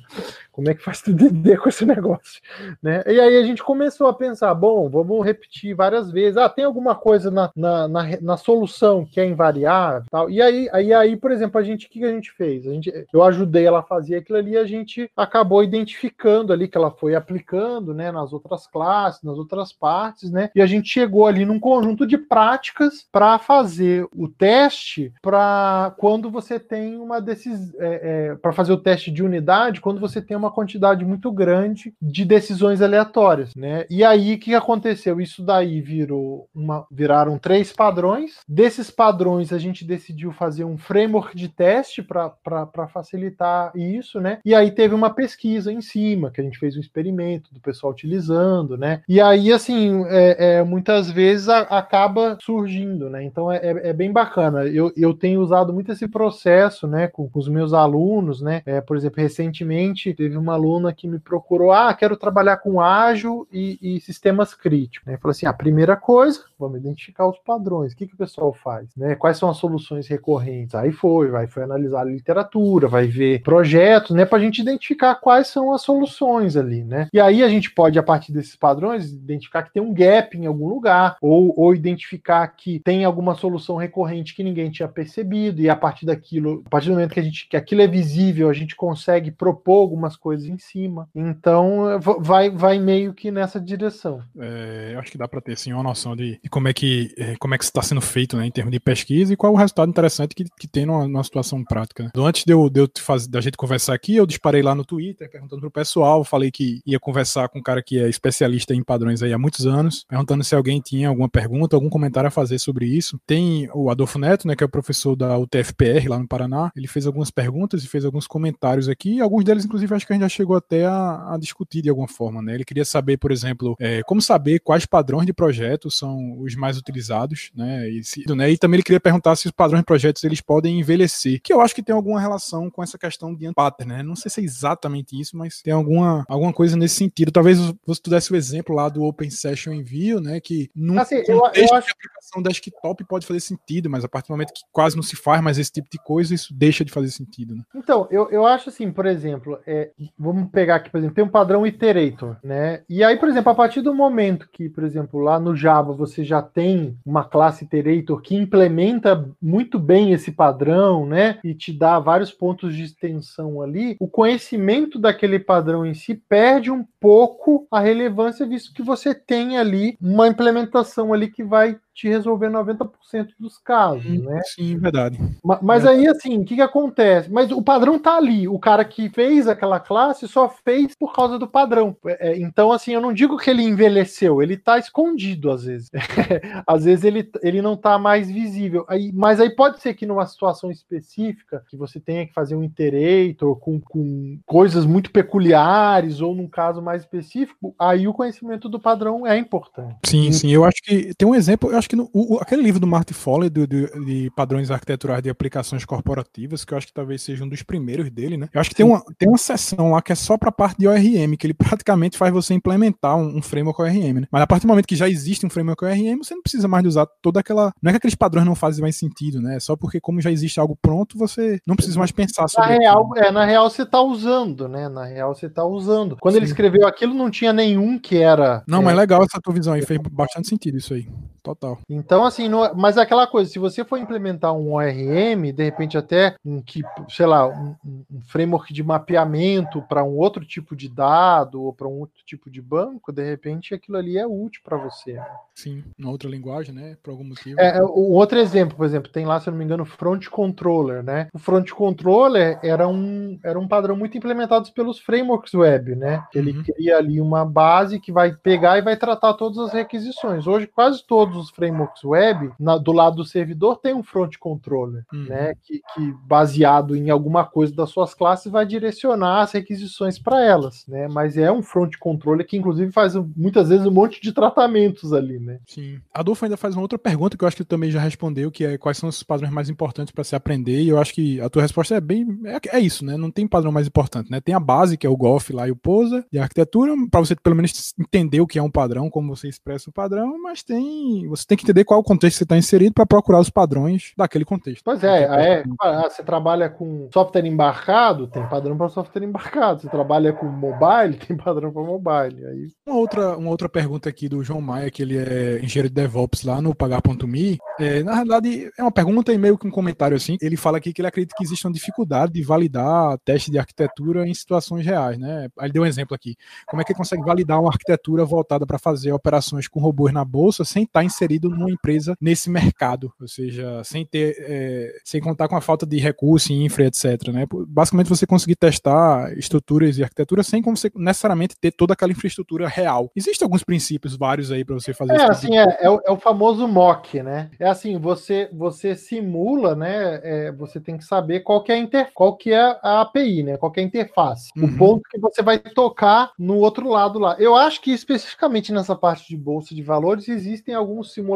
Como é que faz [laughs] TDD com esse negócio? Né? E aí a gente começou a pensar, bom, vamos repetir várias vezes. Ah, tem alguma coisa na, na, na, na solução que é invariável tal. E aí, aí, aí, por exemplo, a gente, o que a gente fez? A gente, eu ajudei ela a fazer aquilo ali, a gente acabou identificando ali que ela foi aplicando, né, nas outras classes, nas outras partes, né? E a gente chegou ali num conjunto de práticas para fazer o teste teste para quando você tem uma decisão. É, é, para fazer o teste de unidade, quando você tem uma quantidade muito grande de decisões aleatórias, né? E aí o que aconteceu? Isso daí virou uma, viraram três padrões. Desses padrões a gente decidiu fazer um framework de teste para facilitar isso, né? E aí teve uma pesquisa em cima, que a gente fez um experimento do pessoal utilizando, né? E aí, assim, é, é muitas vezes a, acaba surgindo, né? Então é, é, é bem bacana eu, eu tenho usado muito esse processo, né, com, com os meus alunos, né? É, por exemplo, recentemente teve uma aluna que me procurou, ah, quero trabalhar com ágil e, e sistemas críticos. Né? Falou assim, a primeira coisa, vamos identificar os padrões. O que, que o pessoal faz? Né? Quais são as soluções recorrentes? Aí foi, vai foi analisar a literatura, vai ver projetos, né, para a gente identificar quais são as soluções ali, né? E aí a gente pode, a partir desses padrões, identificar que tem um gap em algum lugar, ou, ou identificar que tem alguma solução recorrente que ninguém ninguém tinha percebido, e a partir daquilo, a partir do momento que a gente que aquilo é visível, a gente consegue propor algumas coisas em cima. Então vai, vai meio que nessa direção. É, eu acho que dá para ter sim uma noção de, de, como é que é, como é que está sendo feito né, em termos de pesquisa e qual o resultado interessante que, que tem numa, numa situação prática. Né? Antes de eu, de eu fazer, da gente conversar aqui, eu disparei lá no Twitter perguntando pro pessoal, falei que ia conversar com um cara que é especialista em padrões aí há muitos anos, perguntando se alguém tinha alguma pergunta, algum comentário a fazer sobre isso. Tem o Adolfo Neto, né, que é o professor da UTFPR lá no Paraná, ele fez algumas perguntas e fez alguns comentários aqui, alguns deles, inclusive, acho que a gente já chegou até a, a discutir de alguma forma, né? Ele queria saber, por exemplo, é, como saber quais padrões de projetos são os mais utilizados, né? E, se, né? e também ele queria perguntar se os padrões de projetos eles podem envelhecer, que eu acho que tem alguma relação com essa questão de pattern, né? Não sei se é exatamente isso, mas tem alguma, alguma coisa nesse sentido. Talvez você pudesse o exemplo lá do Open Session Envio, né? Que num assim, eu, eu acho... aplicação desktop pode fazer sentido, mas a partir do momento que quase não se faz mais esse tipo de coisa, isso deixa de fazer sentido. Né? Então, eu, eu acho assim, por exemplo, é, vamos pegar aqui, por exemplo, tem um padrão iterator, né? E aí, por exemplo, a partir do momento que, por exemplo, lá no Java você já tem uma classe iterator que implementa muito bem esse padrão, né? E te dá vários pontos de extensão ali, o conhecimento daquele padrão em si perde um pouco a relevância, visto que você tem ali uma implementação ali que vai te resolver 90% dos casos, sim, né? Sim, verdade. Mas, mas aí, assim, o que, que acontece? Mas o padrão tá ali. O cara que fez aquela classe só fez por causa do padrão. É, é então, assim, eu não digo que ele envelheceu, ele tá escondido às vezes. [laughs] às vezes ele, ele não tá mais visível. Aí, mas aí pode ser que numa situação específica, que você tenha que fazer um iterator com, com coisas muito peculiares, ou num caso mais específico, aí o conhecimento do padrão é importante. Sim, sim. Eu acho que tem um exemplo, eu acho acho que no, o, aquele livro do Marty Foley do, do, de padrões arquiteturais de aplicações corporativas, que eu acho que talvez seja um dos primeiros dele, né? Eu acho que tem uma, tem uma seção lá que é só para a parte de ORM, que ele praticamente faz você implementar um, um, framework ORM, né? Mas a partir do momento que já existe um framework ORM, você não precisa mais de usar toda aquela. Não é que aqueles padrões não fazem mais sentido, né? É só porque, como já existe algo pronto, você não precisa mais pensar sobre na real, é, na real, você está usando, né? Na real, você está usando. Quando Sim. ele escreveu aquilo, não tinha nenhum que era. Não, é, mas legal essa tua visão aí, fez bastante sentido isso aí. Total. Então, assim, no, mas é aquela coisa, se você for implementar um ORM, de repente até um que, sei lá, um, um framework de mapeamento para um outro tipo de dado ou para um outro tipo de banco, de repente aquilo ali é útil para você. Né? Sim, uma outra linguagem, né? Por algum motivo. É, um outro exemplo, por exemplo, tem lá, se eu não me engano, Front Controller, né? O Front Controller era um, era um padrão muito implementado pelos frameworks web, né? Ele uhum. cria ali uma base que vai pegar e vai tratar todas as requisições. Hoje, quase todos os frameworks web, na, do lado do servidor, tem um Front Controller, uhum. né? Que, que, baseado em alguma coisa das suas classes, vai direcionar as requisições para elas, né? Mas é um Front Controller que, inclusive, faz muitas vezes um monte de tratamentos ali, né? né? Sim. Adolfo ainda faz uma outra pergunta que eu acho que ele também já respondeu, que é quais são os padrões mais importantes para se aprender, e eu acho que a tua resposta é bem. É, é, isso, né? Não tem padrão mais importante, né? Tem a base, que é o Golf lá e o Posa, de arquitetura, para você pelo menos entender o que é um padrão, como você expressa o padrão, mas tem. Você tem que entender qual o contexto que você está inserido para procurar os padrões daquele contexto. Pois é, é, ah, você trabalha com software embarcado, tem padrão para software embarcado. Você trabalha com mobile, [laughs] tem padrão para mobile. Aí... Uma outra, uma outra pergunta aqui do João Maia, que ele é é, engenheiro de DevOps lá no pagar.me, é, na realidade é uma pergunta e meio que um comentário assim. Ele fala aqui que ele acredita que existe uma dificuldade de validar teste de arquitetura em situações reais, né? Ele deu um exemplo aqui. Como é que ele consegue validar uma arquitetura voltada para fazer operações com robôs na bolsa sem estar inserido numa empresa nesse mercado, ou seja, sem ter, é, sem contar com a falta de recurso, infra, etc. Né? Basicamente você conseguir testar estruturas e arquitetura sem você necessariamente ter toda aquela infraestrutura real. Existem alguns princípios vários aí para você fazer é, assim, é, é, o, é, o, famoso mock, né? É assim, você você simula, né? É, você tem que saber qual que é a inter, qual que é a API, né? Qual que é a interface. Uhum. O ponto que você vai tocar no outro lado lá. Eu acho que especificamente nessa parte de bolsa de valores existem alguns simuladores,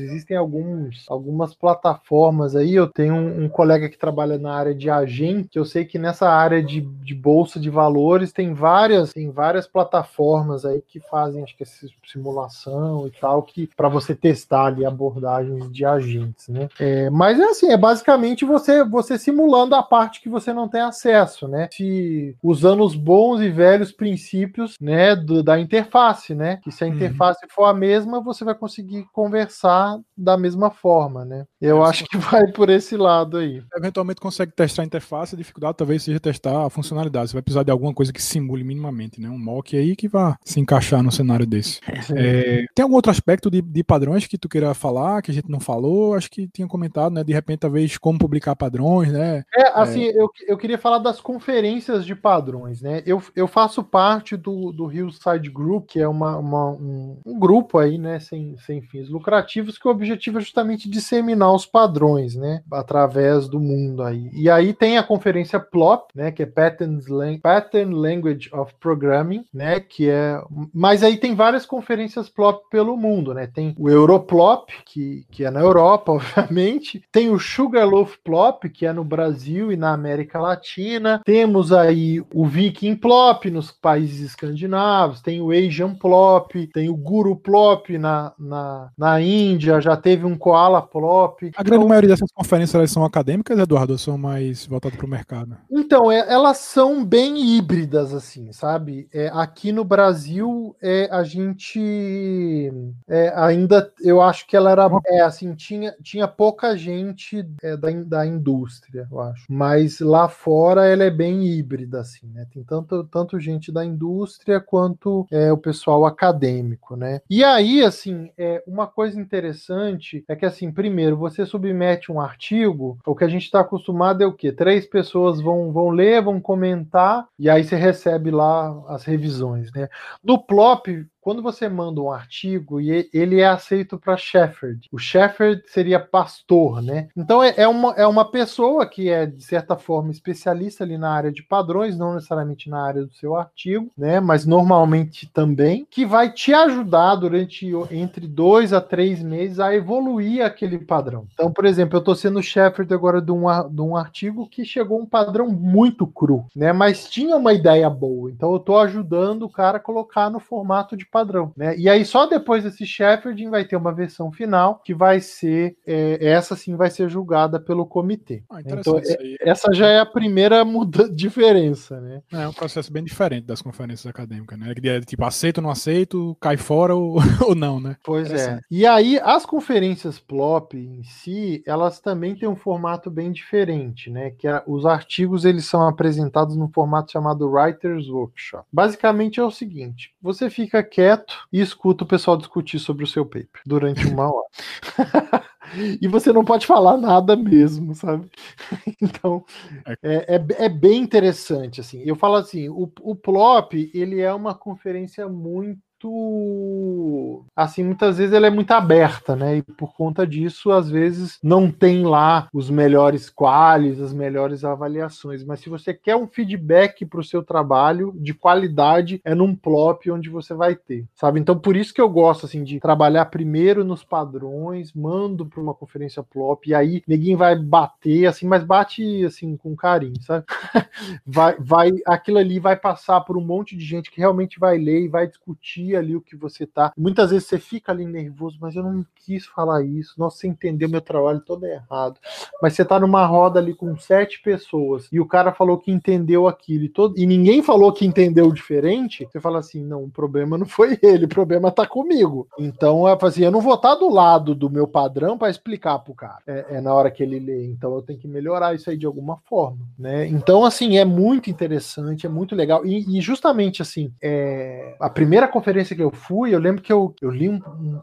existem alguns algumas plataformas aí. Eu tenho um, um colega que trabalha na área de agente, que eu sei que nessa área de, de bolsa de valores tem várias tem várias plataformas aí que fazem acho que essa simulação e tal, que para você testar ali abordagens de agentes, né? É, mas é assim, é basicamente você você simulando a parte que você não tem acesso, né? Se usando os bons e velhos princípios, né, do, da interface, né? Que se a uhum. interface uhum. for a mesma, você vai conseguir conversar da mesma forma, né? Eu é, acho que vai por esse lado aí. Eventualmente consegue testar a interface, a dificuldade talvez seja testar a funcionalidade. Você vai precisar de alguma coisa que simule minimamente, né? Um mock aí que vá se encaixar no cenário desse. [laughs] É, tem algum outro aspecto de, de, padrões que tu queira falar, que a gente não falou? Acho que tinha comentado, né? De repente, talvez, como publicar padrões, né? É, assim, é... Eu, eu queria falar das conferências de padrões, né? Eu, eu faço parte do, do Hillside Group, que é uma, uma um, um, grupo aí, né? Sem, sem fins lucrativos, que o objetivo é justamente disseminar os padrões, né? Através do mundo aí. E aí tem a conferência PLOP, né? Que é Pattern Language of Programming, né? Que é. Mas aí tem várias conferências PLOP pelo mundo, né? Tem o Europlop, que, que é na Europa, [laughs] obviamente, tem o Sugarloaf Plop, que é no Brasil e na América Latina, temos aí o Viking Plop nos países escandinavos, tem o Asian Plop, tem o Guru Plop na, na, na Índia, já teve um Koala Plop. A grande então, maioria dessas conferências são acadêmicas, Eduardo, ou são mais voltadas para o mercado? Então, é, elas são bem híbridas, assim, sabe? É, aqui no Brasil, é, a gente é, ainda, eu acho que ela era, é, assim, tinha, tinha pouca gente é, da, da indústria, eu acho. Mas lá fora ela é bem híbrida, assim, né? Tem tanto, tanto gente da indústria quanto é, o pessoal acadêmico, né? E aí, assim, é, uma coisa interessante é que, assim, primeiro, você submete um artigo, o que a gente está acostumado é o quê? Três pessoas vão, vão ler, vão comentar, e aí você recebe lá as revisões, né? No Plop, quando você manda um artigo e ele é aceito para Shepherd, o Shepherd seria pastor, né? Então é, é, uma, é uma pessoa que é, de certa forma, especialista ali na área de padrões, não necessariamente na área do seu artigo, né? Mas normalmente também, que vai te ajudar durante entre dois a três meses a evoluir aquele padrão. Então, por exemplo, eu estou sendo Shepherd agora de um, de um artigo que chegou um padrão muito cru, né? Mas tinha uma ideia boa. Então eu estou ajudando o cara a colocar no formato de padrão, né? E aí só depois desse Shepard vai ter uma versão final que vai ser é, essa sim vai ser julgada pelo comitê. Ah, então é, essa já é a primeira muda [laughs] diferença, né? É um processo bem diferente das conferências acadêmicas, né? É tipo aceito ou não aceito, cai fora ou, [laughs] ou não, né? Pois é. E aí as conferências plop em si, elas também têm um formato bem diferente, né? Que é, os artigos eles são apresentados no formato chamado Writers Workshop. Basicamente é o seguinte: você fica quieto quieto e escuta o pessoal discutir sobre o seu paper durante uma hora. [laughs] e você não pode falar nada mesmo, sabe? [laughs] Então é, é, é, é, bem interessante, assim. Eu falo assim, o, o Plop, ele é uma conferência muito muito. Assim, muitas vezes ela é muito aberta, né? E por conta disso, às vezes, não tem lá os melhores quales, as melhores avaliações. Mas se você quer um feedback para o seu trabalho de qualidade, é num plop onde você vai ter, sabe? Então, por isso que eu gosto, assim, de trabalhar primeiro nos padrões, mando para uma conferência plop, e aí ninguém vai bater, assim, mas bate, assim, com carinho, sabe? [laughs] vai, vai, aquilo ali vai passar por um monte de gente que realmente vai ler e vai discutir ali o que você tá. Muitas vezes você fica ali nervoso, mas eu não quis falar isso. Nossa, você entendeu meu trabalho todo errado. Mas você tá numa roda ali com sete pessoas e o cara falou que entendeu aquilo e, todo, e ninguém falou que entendeu diferente. Você fala assim: não, o problema não foi ele, o problema tá comigo. Então, é assim, eu não vou estar tá do lado do meu padrão para explicar pro cara. É, é, na hora que ele lê. Então, eu tenho que melhorar isso aí de alguma forma, né? Então, assim, é muito interessante, é muito legal. E, e justamente assim, é, a primeira conferência que eu fui, eu lembro que eu, eu li um, um,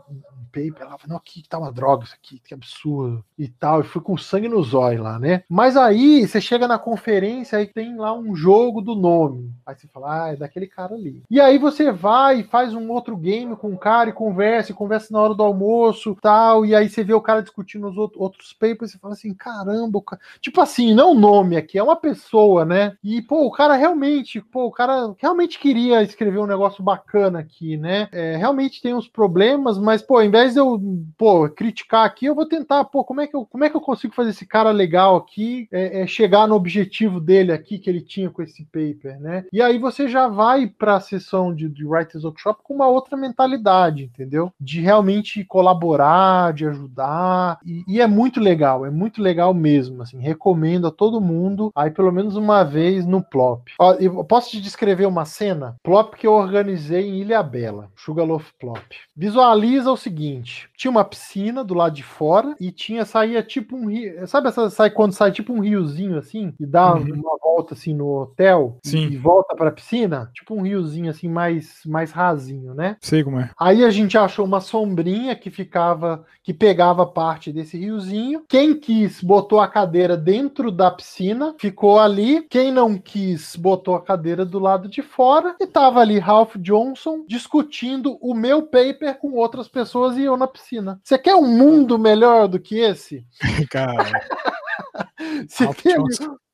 paper lá, não, aqui tá uma droga isso aqui, que absurdo e tal. E fui com sangue no zóio lá, né? Mas aí você chega na conferência aí tem lá um jogo do nome. Aí você fala, ah, é daquele cara ali. E aí você vai e faz um outro game com o cara e conversa, e conversa na hora do almoço tal. E aí você vê o cara discutindo os outros papers e fala assim, caramba, cara... tipo assim, não o nome aqui, é uma pessoa, né? E, pô, o cara realmente, pô, o cara realmente queria escrever um negócio bacana aqui, né? É, realmente tem uns problemas, mas, pô, ao invés invés de eu, pô, criticar aqui, eu vou tentar, pô, como é que eu, como é que eu consigo fazer esse cara legal aqui é, é chegar no objetivo dele aqui que ele tinha com esse paper, né? E aí você já vai para a sessão de, de Writers Workshop com uma outra mentalidade, entendeu? De realmente colaborar, de ajudar, e, e é muito legal, é muito legal mesmo, assim, recomendo a todo mundo, aí pelo menos uma vez no Plop. Ó, eu posso te descrever uma cena? Plop que eu organizei em Ilha Bela, Sugarloaf Plop. Visualiza o seguinte, seguinte: tinha uma piscina do lado de fora e tinha, saía tipo um rio. Sabe essa, sai, quando sai tipo um riozinho assim e dá uhum. uma volta assim no hotel Sim. e volta pra piscina? Tipo um riozinho assim mais, mais rasinho, né? Sei como é. Aí a gente achou uma sombrinha que ficava, que pegava parte desse riozinho. Quem quis botou a cadeira dentro da piscina, ficou ali. Quem não quis botou a cadeira do lado de fora e tava ali Ralph Johnson discutindo o meu paper com outras pessoas e eu na piscina. Você quer um mundo melhor do que esse? [laughs] Cara. [laughs] Você Ralph tem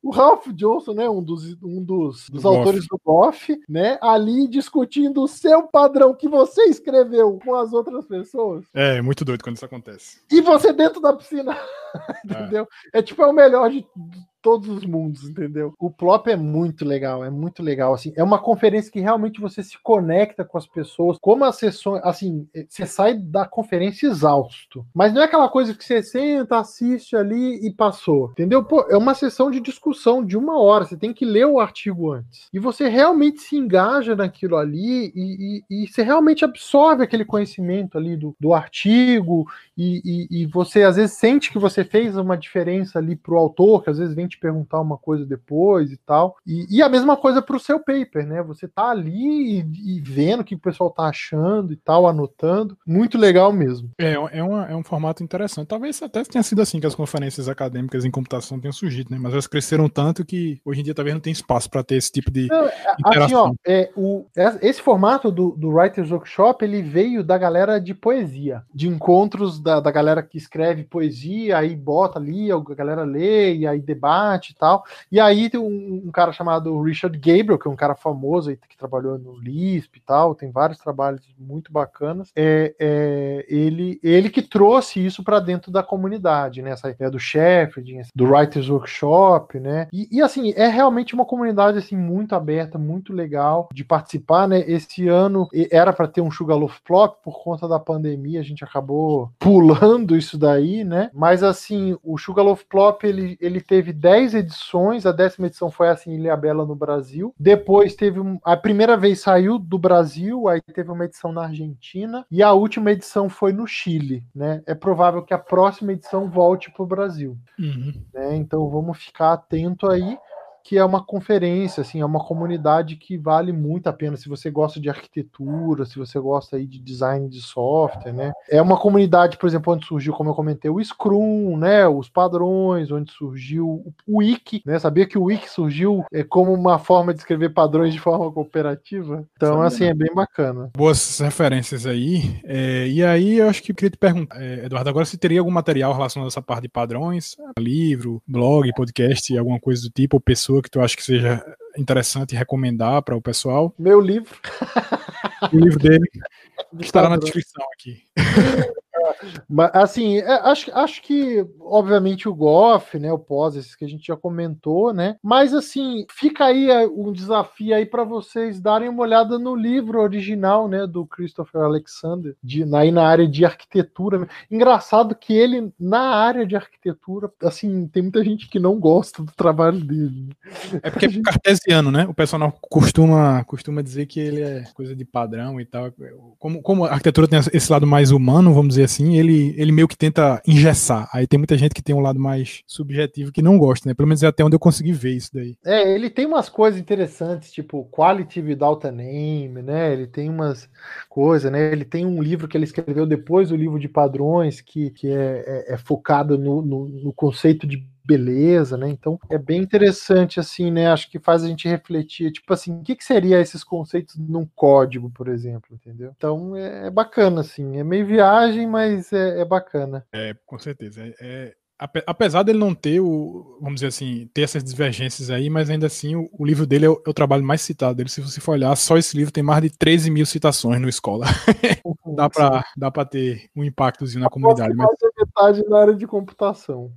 o Ralph Johnson, né, um dos, um dos, dos autores do Goff, né, ali discutindo o seu padrão que você escreveu com as outras pessoas. É, muito doido quando isso acontece. E você dentro da piscina, [laughs] entendeu? É. é tipo, é o melhor de todos os mundos, entendeu? O Plop é muito legal, é muito legal, assim, é uma conferência que realmente você se conecta com as pessoas, como as sessões, assim, você sai da conferência exausto, mas não é aquela coisa que você senta, assiste ali e passou, entendeu? Pô, é uma sessão de discussão de uma hora, você tem que ler o artigo antes, e você realmente se engaja naquilo ali e, e, e você realmente absorve aquele conhecimento ali do, do artigo e, e, e você às vezes sente que você fez uma diferença ali pro autor, que às vezes vem te perguntar uma coisa depois e tal. E, e a mesma coisa pro seu paper, né? Você tá ali e, e, vendo o que o pessoal tá achando e tal, anotando. Muito legal mesmo. É, é, uma, é um formato interessante. Talvez até tenha sido assim que as conferências acadêmicas em computação tenham surgido, né? Mas elas cresceram tanto que hoje em dia talvez não tem espaço para ter esse tipo de não, interação. Assim, ó, é, o, esse formato do, do Writers Workshop, ele veio da galera de poesia, de encontros da, da galera que escreve poesia, aí bota ali, a galera lê, e aí debate e tal. E aí tem um, um cara chamado Richard Gabriel, que é um cara famoso aí, que trabalhou no Lisp e tal, tem vários trabalhos muito bacanas. É, é ele, ele que trouxe isso para dentro da comunidade, né? Essa ideia do Sheffield, do Writers Workshop, né? E, e, assim, é realmente uma comunidade assim muito aberta, muito legal de participar, né? Esse ano era para ter um Sugarloaf Flop por conta da pandemia, a gente acabou pulando isso daí, né? Mas assim, o Sugarloaf Plop ele, ele teve 10 edições, a décima edição foi assim em Ilha Bela no Brasil. Depois teve um, a primeira vez saiu do Brasil, aí teve uma edição na Argentina e a última edição foi no Chile, né? É provável que a próxima edição volte para o Brasil. Uhum. Né? Então vamos ficar atento aí que é uma conferência, assim, é uma comunidade que vale muito a pena se você gosta de arquitetura, se você gosta aí de design de software, né? É uma comunidade, por exemplo, onde surgiu, como eu comentei, o Scrum, né? Os padrões, onde surgiu o Wiki, né? Sabia que o Wiki surgiu é, como uma forma de escrever padrões de forma cooperativa? Então, assim, é bem bacana. Boas referências aí. É, e aí, eu acho que eu queria te perguntar, é, Eduardo, agora se teria algum material relacionado a essa parte de padrões, livro, blog, podcast, alguma coisa do tipo, ou pessoa que tu acha que seja interessante recomendar para o pessoal? Meu livro. O livro dele [laughs] estará na descrição aqui. [laughs] Mas, assim, é, acho, acho que, obviamente, o Goff, né, o pós, esses que a gente já comentou, né, mas, assim, fica aí é, um desafio aí para vocês darem uma olhada no livro original, né, do Christopher Alexander, de, aí na área de arquitetura. Engraçado que ele, na área de arquitetura, assim, tem muita gente que não gosta do trabalho dele. É porque é cartesiano, né, o pessoal costuma, costuma dizer que ele é coisa de padrão e tal. Como, como a arquitetura tem esse lado mais humano, vamos dizer assim, ele, ele meio que tenta engessar. Aí tem muita gente que tem um lado mais subjetivo que não gosta, né? Pelo menos é até onde eu consegui ver isso daí. É, ele tem umas coisas interessantes, tipo Quality Without a Name, né? Ele tem umas coisas, né? Ele tem um livro que ele escreveu depois do livro de padrões, que, que é, é, é focado no, no, no conceito de beleza, né? Então é bem interessante, assim, né? Acho que faz a gente refletir, tipo assim, o que, que seria esses conceitos num código, por exemplo, entendeu? Então é, é bacana, assim, é meio viagem, mas é, é bacana. É, com certeza. É, é apesar dele não ter o, vamos dizer assim, ter essas divergências aí, mas ainda assim o, o livro dele é o, é o, trabalho mais citado dele. Se você for olhar, só esse livro tem mais de 13 mil citações no escola. [laughs] dá para dá para ter um impactozinho na comunidade. Mas... metade na área de computação.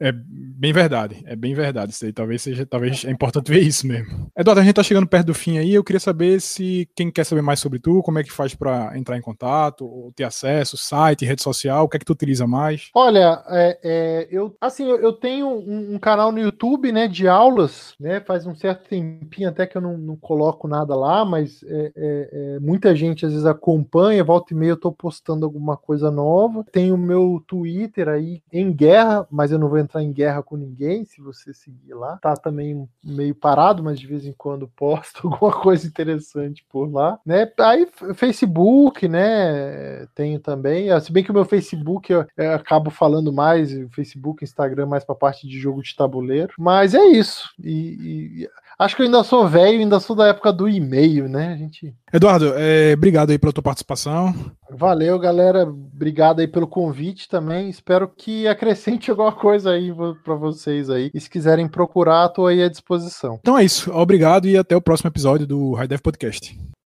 É bem verdade, é bem verdade isso aí. Talvez seja, talvez é importante ver isso mesmo. Eduardo, a gente tá chegando perto do fim aí. Eu queria saber se quem quer saber mais sobre tu, como é que faz para entrar em contato, ou ter acesso, site, rede social, o que é que tu utiliza mais? Olha, é, é eu, assim, eu, eu tenho um, um, canal no YouTube, né, de aulas, né, faz um certo tempinho até que eu não, não coloco nada lá, mas é, é, é, muita gente às vezes acompanha, volta e meia eu tô postando alguma coisa nova. Tem o meu Twitter aí em guerra, mas eu não vou entrar em guerra com ninguém, se você seguir lá. Tá também meio parado, mas de vez em quando posto [laughs] alguma coisa interessante por lá, né? Aí Facebook, né, tenho também, se bem que o meu Facebook eu, eu acabo falando mais, o Facebook Facebook, Instagram, mais para parte de jogo de tabuleiro. Mas é isso. E, e acho que eu ainda sou velho, ainda sou da época do e-mail, né? A gente. Eduardo, é, obrigado aí pela tua participação. Valeu, galera. Obrigado aí pelo convite também. Espero que acrescente [laughs] alguma coisa aí para vocês aí. E se quiserem procurar, estou aí à disposição. Então é isso. Obrigado e até o próximo episódio do High Dev Podcast.